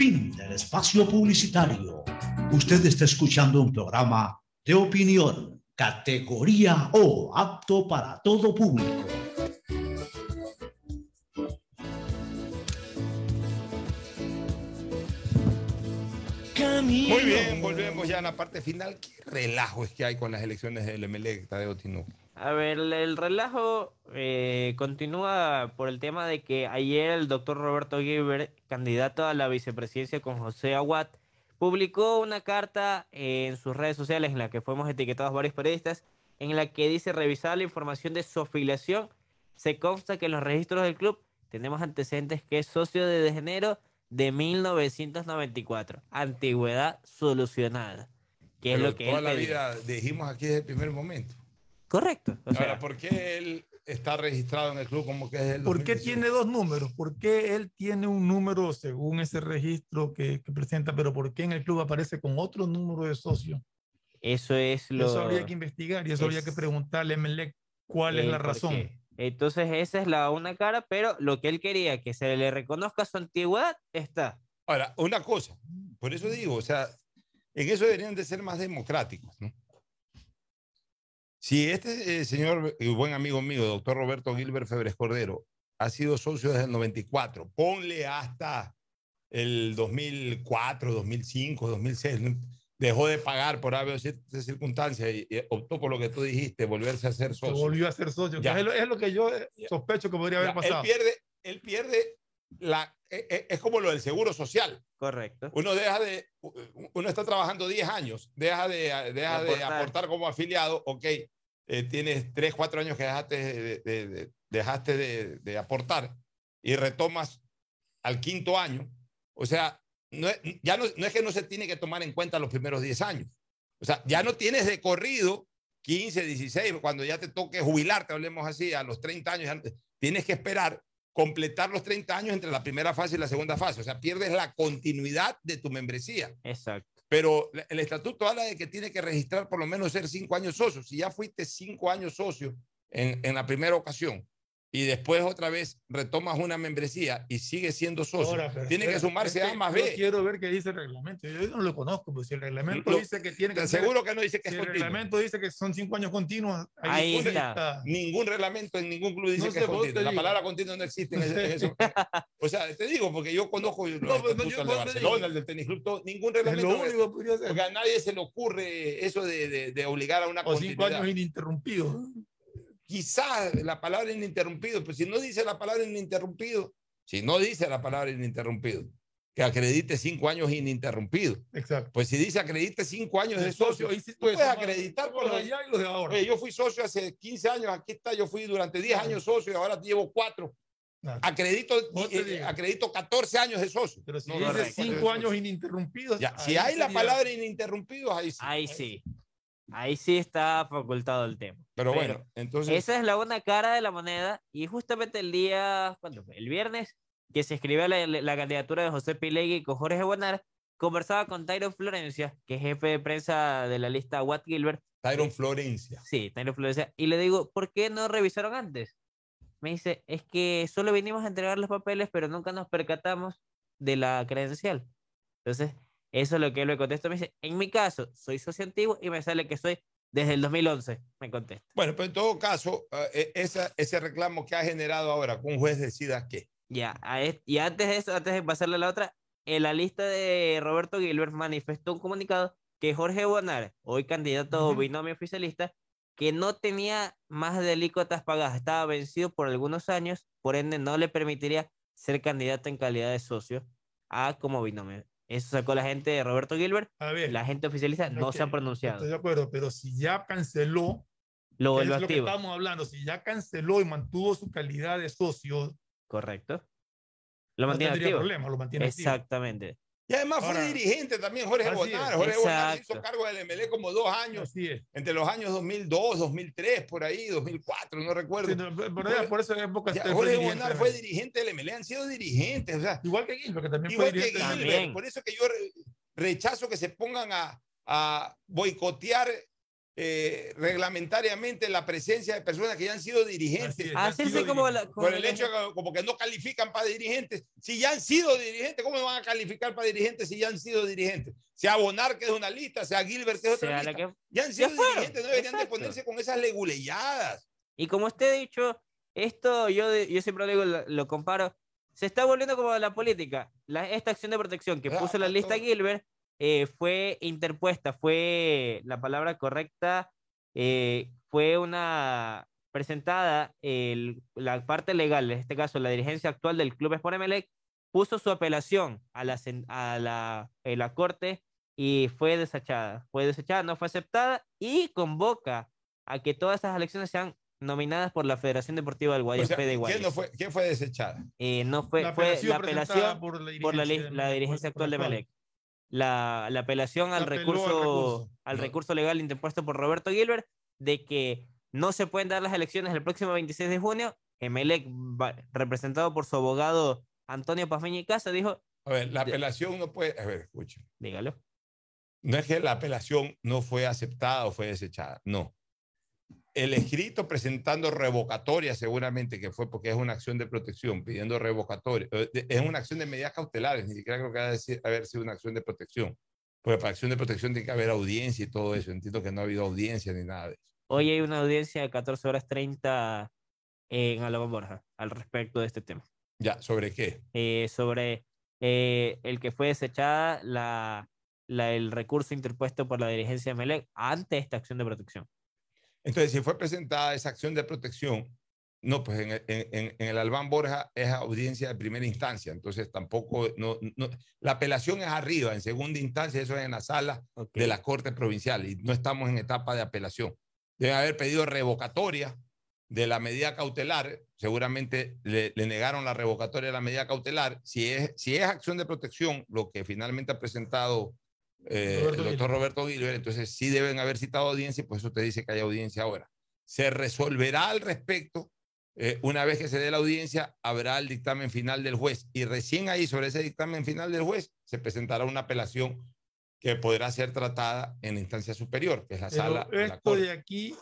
D: Fin del espacio publicitario. Usted está escuchando un programa de opinión, categoría O, apto para todo público.
B: Muy bien, volvemos ya a la parte final. ¿Qué relajo es que hay con las elecciones del MLE, Tadeo Tino?
Y: A ver, el relajo eh, continúa por el tema de que ayer el doctor Roberto Gilbert, candidato a la vicepresidencia con José Aguad, publicó una carta en sus redes sociales en la que fuimos etiquetados varios periodistas, en la que dice revisar la información de su afiliación. Se consta que en los registros del club tenemos antecedentes que es socio desde enero de 1994. Antigüedad solucionada. Que es lo que
B: toda
Y: él
B: la
Y: pedía.
B: vida dijimos aquí desde el primer momento.
Y: Correcto. o sea-
B: Ahora, ¿por qué él está registrado en el club como que es el
W: ¿Por qué tiene dos números? ¿Por qué él tiene un número según ese registro que, que presenta, pero por qué en el club aparece con otro número de socio?
Y: Eso es lo.
W: Eso habría que investigar y eso habría
Y: es-
W: que preguntarle a Melec cuál es la
Y: por
W: razón.
Y: qué. Entonces, esa es la una cara, pero lo que él quería, que se le reconozca su antigüedad, está.
B: Ahora, una cosa, por eso digo, o sea, en eso deberían de ser más democráticos, ¿no? Si este eh, señor y buen amigo mío, doctor Roberto Gilbert Febres Cordero, ha sido socio desde el 94, ponle hasta el 2004, 2005, 2006, ¿no? dejó de pagar por haber ciertas circunstancias y, optó por lo que tú dijiste, volverse a ser
W: Se
B: socio.
W: volvió a ser socio.
B: Ya.
W: Es lo, es lo que yo eh, sospecho que podría haber
B: Ya,
W: pasado.
B: Él pierde, él pierde la, e- e- es como lo del seguro social.
Y: Correcto.
B: Uno deja de, uno está trabajando 10 años, deja de, deja de
Y: Aportar.
B: aportar como afiliado, ok, eh, tienes 3, 4 años que dejaste de, de- de- dejaste de, de aportar y retomas al quinto año. O sea, no es, ya no, no es que no se tiene que tomar en cuenta los primeros 10 años. O sea, ya no tienes de corrido 15, 16, cuando ya te toque jubilarte, hablemos así, a los 30 años, tienes que esperar completar los 30 años entre la primera fase y la segunda fase. O sea, pierdes la continuidad de tu membresía.
Y: Exacto.
B: Pero el estatuto habla de que tiene que registrar por lo menos ser cinco años socio. Si ya fuiste cinco años socio en, en la primera ocasión y después otra vez retomas una membresía y sigues siendo socio,
W: Ahora, pero
B: tiene que
W: espera,
B: sumarse
W: es
B: A más
W: yo
B: B.
W: quiero ver qué dice el reglamento. Yo no lo conozco, pues si el reglamento
B: Lo-
W: dice que tiene que
B: te
W: ser-
B: aseguro que no dice que
W: si
B: es
W: el
B: continuo.
W: reglamento dice que son cinco años continuos.
Y: Ahí
W: ningún-
Y: está.
B: Ningún reglamento en ningún club dice
W: No
B: que es continuo. La
W: digo.
B: palabra continuo no existe en, ese- en eso. O sea, te digo, porque yo conozco los
W: No, pues, no,
B: estatutos
W: yo-
B: del de Barcelona, el del tenis club, todo, ningún
W: Es
B: reglamento.
W: lo único que podría ser.
B: Porque a nadie se le ocurre eso de, de- de obligar a una
W: O cinco
B: continuidad.
W: años ininterrumpidos.
B: Quizá la palabra ininterrumpido, pues si no dice la palabra ininterrumpido, si no dice la palabra ininterrumpido, que acredite cinco años ininterrumpido.
W: Exacto.
B: Pues si dice acredite cinco años de socio,
W: socio, ahí sí
B: tú puedes
W: puedes
B: acreditar por
W: los allá y los de ahora.
B: Oye, yo fui socio hace 15 años, aquí está, yo fui durante 10 años socio y ahora llevo cuatro.
W: Claro.
B: Acredito,
W: Vos te
B: eh, acredito 14 años de socio.
W: Pero si
B: No,
W: dice
B: correcto.
W: cinco años ininterrumpidos.
B: Ya, si hay la palabra ininterrumpidos, ahí sí.
Y: Ahí sí. Ahí sí está facultado el tema.
B: Pero bueno, entonces.
Y: Esa es la una cara de la moneda y justamente el día, ¿cuándo fue? El viernes, que se escribió la, la candidatura de José Pilegui con Jorge Bonar, conversaba con Tyron Florencia, que es jefe de prensa de la lista Watt Gilbert.
B: Tyron Florencia.
Y: Sí, Tyron Florencia. Y le digo, ¿por qué no revisaron antes? Me dice, es que solo vinimos a entregar los papeles, pero nunca nos percatamos de la credencial. Entonces, eso es lo que él me contesta. Me dice, en mi caso, soy socio antiguo y me sale que soy desde el 2011, me contesta.
B: Bueno, pero en todo caso, eh, esa, ese reclamo que ha generado ahora, que un juez decida qué.
Y: Ya, y antes de eso, antes de pasarle a la otra, en la lista de Roberto Gilbert manifestó un comunicado que Jorge Bonar, hoy candidato binomio oficialista, que no tenía más de alícuotas pagadas, estaba vencido por algunos años, por ende no le permitiría ser candidato en calidad de socio a como binomio. Eso sacó la gente de Roberto Gilbert,
W: A ver,
Y: la gente oficialista no se ha pronunciado.
W: Estoy de acuerdo, pero si ya canceló,
Y: Lo vuelve
W: es lo que
Y: activo.
W: estamos hablando, si ya canceló y mantuvo su calidad de socio,
Y: Correcto. Lo
W: no
Y: mantiene activo.
W: problema, lo mantiene activo.
B: Y además
W: Ahora-
B: fue dirigente también Jorge Bonar. Jorge Bonar hizo cargo del MLE como dos años,
W: Así es.
B: entre los años 2002, 2003, por ahí, 2004, no recuerdo.
W: Sí, no, por, allá, por esa época
B: Ya, Jorge Bonar fue dirigente del MLE, han sido dirigentes, o sea,
W: Igual que Gilbert, que también
B: igual
W: fue
B: que
W: dirigente. de
B: Gilbert. Por eso que yo re- rechazo que se pongan a, a boicotear eh, reglamentariamente la presencia de personas que ya han sido dirigentes.
Y: Hacerse como,
B: por el hecho de como que no califican para dirigentes. Si ya han sido dirigentes, ¿cómo van a calificar para dirigentes si ya han sido dirigentes? Sea Bonar, que es una lista, sea Gilbert, que es otra lista. Ya han sido dirigentes, no deberían de ponerse con esas leguleyadas.
Y: Y como usted ha dicho, esto yo, yo siempre lo, digo, lo, comparo, se está volviendo como la política. La, esta acción de protección que ah, puso la lista Gilbert eh, fue interpuesta, fue la palabra correcta, eh, fue una presentada la parte legal, en este caso la dirigencia actual del Club Sport Emelec, puso su apelación a la, a la, la corte y fue desechada. Fue desechada, no fue aceptada y convoca a que todas esas elecciones sean nominadas por la Federación Deportiva del Guayas,
B: ¿quién, fue, ¿Quién fue desechada?
Y: Eh, no fue la fue la apelación por la dirigencia, actual de Melec la, apelación al recurso, al recurso legal interpuesto por Roberto Gilbert de que no se pueden dar las elecciones el próximo 26 de junio. Emelec, representado por su abogado Antonio Pazmeña y Casa, dijo...
B: A ver, la apelación no puede... A ver, escucha.
Y: Dígalo.
B: No es que la apelación no fue aceptada o fue desechada, no el escrito presentando revocatoria, seguramente que fue porque es una acción de protección, pidiendo revocatoria, eh, es una acción de medidas cautelares, ni siquiera creo que haya decir, haber sido una acción de protección. Porque para acción de protección tiene que haber audiencia y todo eso. Entiendo que no ha habido audiencia ni nada de eso.
Y: Hoy hay una audiencia de 14 horas 30 en Alabama Borja al respecto de este tema.
B: Ya, ¿sobre qué?
Y: Eh, sobre eh, el que fue desechada la, la, el recurso interpuesto por la dirigencia de Melec ante esta acción de protección.
B: Entonces, si fue presentada esa acción de protección, no, pues en, en, en, el Albán Borja es audiencia de primera instancia, entonces tampoco, no, no, la apelación es arriba, en segunda instancia eso es en la sala de la Corte Provincial y no estamos en etapa de apelación. Deben haber pedido revocatoria de la medida cautelar, seguramente le, le, negaron la revocatoria de la medida cautelar. Si es, si es acción de protección, lo que finalmente ha presentado eh, el doctor Roberto Gilbert, entonces sí deben haber citado audiencia y por eso te dice que hay audiencia ahora. Se resolverá al respecto. Eh, una vez que se dé la audiencia, habrá el dictamen final del juez y recién ahí, sobre ese dictamen final del juez, se presentará una apelación que podrá ser tratada en la instancia superior, que es la sala.
W: Esto de aquí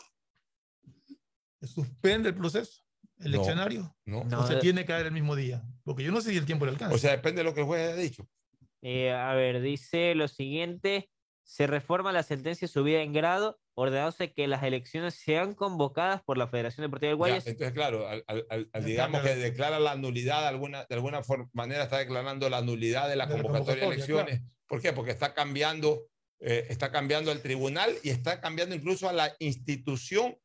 W: suspende el proceso eleccionario. No, no. O se tiene que haber el mismo día, porque yo no sé si el tiempo le alcanza.
B: O sea, depende de lo que el juez haya dicho.
Y: Eh, a ver, dice lo siguiente, se reforma la sentencia subida en grado, ordenándose que las elecciones sean convocadas por la Federación Deportiva del Guayas.
B: entonces, claro, al, digamos que declara la nulidad, de alguna, de alguna manera está declarando la nulidad de la, convocatoria, de elecciones. ¿Por qué? Porque está cambiando, eh, está cambiando el tribunal y está cambiando incluso a la institución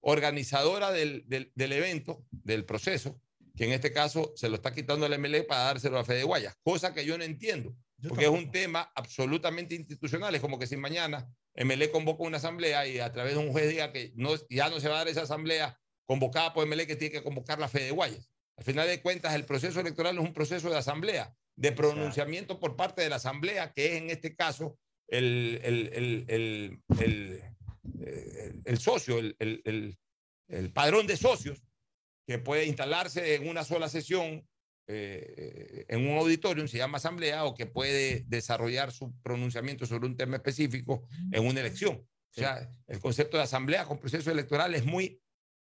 B: organizadora del, del, del evento, del proceso, que en este caso se lo está quitando el MLE para dárselo a Fede Guayas, cosa que yo no entiendo, porque es un tema absolutamente institucional. Es como que si mañana MLE convoca una asamblea y a través de un juez diga que no, ya no se va a dar esa asamblea convocada por MLE que tiene que convocar la Fede Guayas. Al final de cuentas, el proceso electoral es un proceso de asamblea, de pronunciamiento por parte de la asamblea, que es en este caso el, el, el, el socio, el padrón de socios que puede instalarse en una sola sesión eh, en un auditorio, se llama asamblea, o que puede desarrollar su pronunciamiento sobre un tema específico en una elección. O sea, el concepto de asamblea con proceso electoral es muy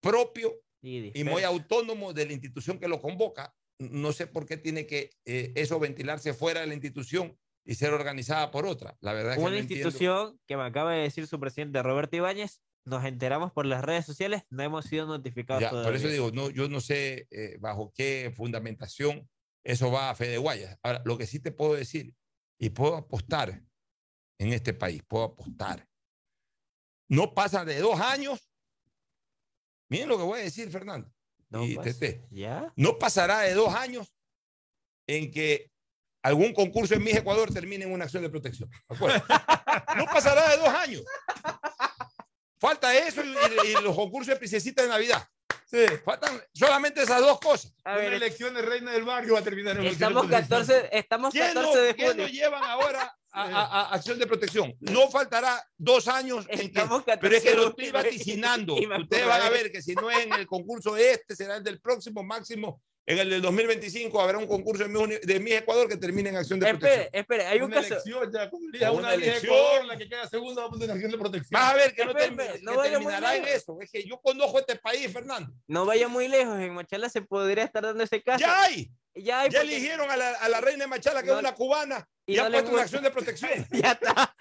B: propio y, muy autónomo de la institución que lo convoca. No sé por qué tiene que eh, eso ventilarse fuera de la institución y ser organizada por otra. La verdad
Y: una institución que me acaba de decir su presidente Roberto Ibáñez nos enteramos por las redes sociales, no hemos sido notificados.
B: por eso digo, no, yo no sé eh, bajo qué fundamentación eso va a Fede Guayas. Ahora, lo que sí te puedo decir, y puedo apostar en este país, puedo apostar. No pasa de dos años. Miren lo que voy a decir, Fernando. No, y ¿Ya? no pasará de dos años en que algún concurso en mi Ecuador termine en una acción de protección. no pasará de dos años. Falta eso y, los concursos de princesita de Navidad. Sí. Faltan solamente esas dos cosas.
W: A ver, Una elección de reina del barrio va a terminar en
Y: Estamos 14, estamos 14 de junio.
B: ¿Quién lo llevan ahora a, acción de protección? No faltará dos años. En que, pero es que lo estoy vaticinando. Ustedes van a ver que si no es en el concurso este, será el del próximo máximo En el del 2025 habrá un concurso de Miss, de Miss Ecuador que termine en acción de
Y: Espere,
B: protección.
Y: espere, hay un
W: una
Y: caso.
W: elección ya,
B: Una
W: una,
B: elección.
W: Ecuador, la que queda segunda va a poner acción de protección.
B: Vas a ver que no,
Y: Espere,
B: termina-
Y: espere, no
B: que
Y: vaya muy
B: en
Y: lejos.
B: eso. Es que yo conozco este país, Fernando.
Y: No vaya muy lejos, en Machala se podría estar dando ese caso.
B: Ya hay.
Y: Ya hay.
B: Ya
Y: porque-
B: eligieron a la, a la reina de Machala, que
Y: No-
B: es una cubana,
Y: y
B: y,
Y: no
B: han puesto una acción de protección.
Y: Ya está.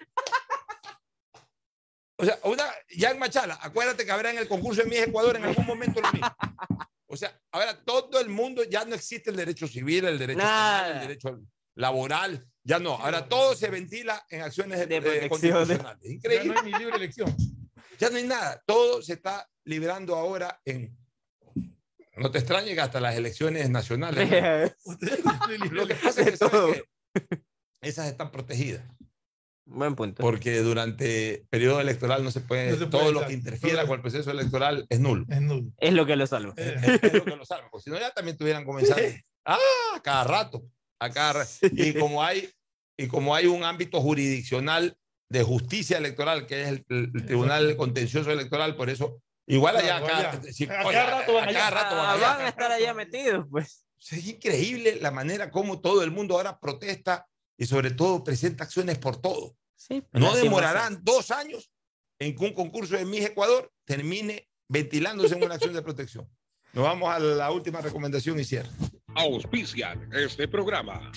B: O sea, una, ya en Machala, acuérdate que habrá en el concurso de Miss Ecuador en algún momento lo mismo. O sea, ahora todo el mundo ya no existe el derecho civil, el derecho penal, el derecho laboral, ya no. Ahora todo se ventila en acciones de, eh, constitucionales.
W: Ya
B: Increíble.
W: no hay ni libre elección.
B: Ya no hay nada. Todo se está librando ahora en. No te extrañes que hasta las elecciones nacionales. ¿no? Lo que pasa es que, ¿sabes qué? esas están protegidas.
Y: Buen punto.
B: Porque durante periodo electoral no se puede,
W: No se
B: todo
W: puede,
B: lo que interfiera
W: Todo-
B: con el proceso electoral es nulo.
W: Es nulo.
Y: Es lo que lo salva.
B: Es, es lo que lo salva. porque Si no, ya también tuvieran comenzado. Ah, a cada rato. A cada ra- Y como hay, y como hay un ámbito jurisdiccional de justicia electoral, que es el, el Tribunal Contencioso Electoral, por eso, igual allá, acá, si-
W: A cada
B: oye,
W: rato van
B: a cada rato van
Y: Ah,
B: allá.
Y: van a estar allá metidos, pues.
B: Es increíble la manera como todo el mundo ahora protesta y sobre todo presenta acciones por todo.
Y: Sí,
B: No demorarán dos años en que un concurso de Miss Ecuador termine ventilándose en una acción de protección. Nos vamos a la última recomendación y cierre.
R: Auspician este programa.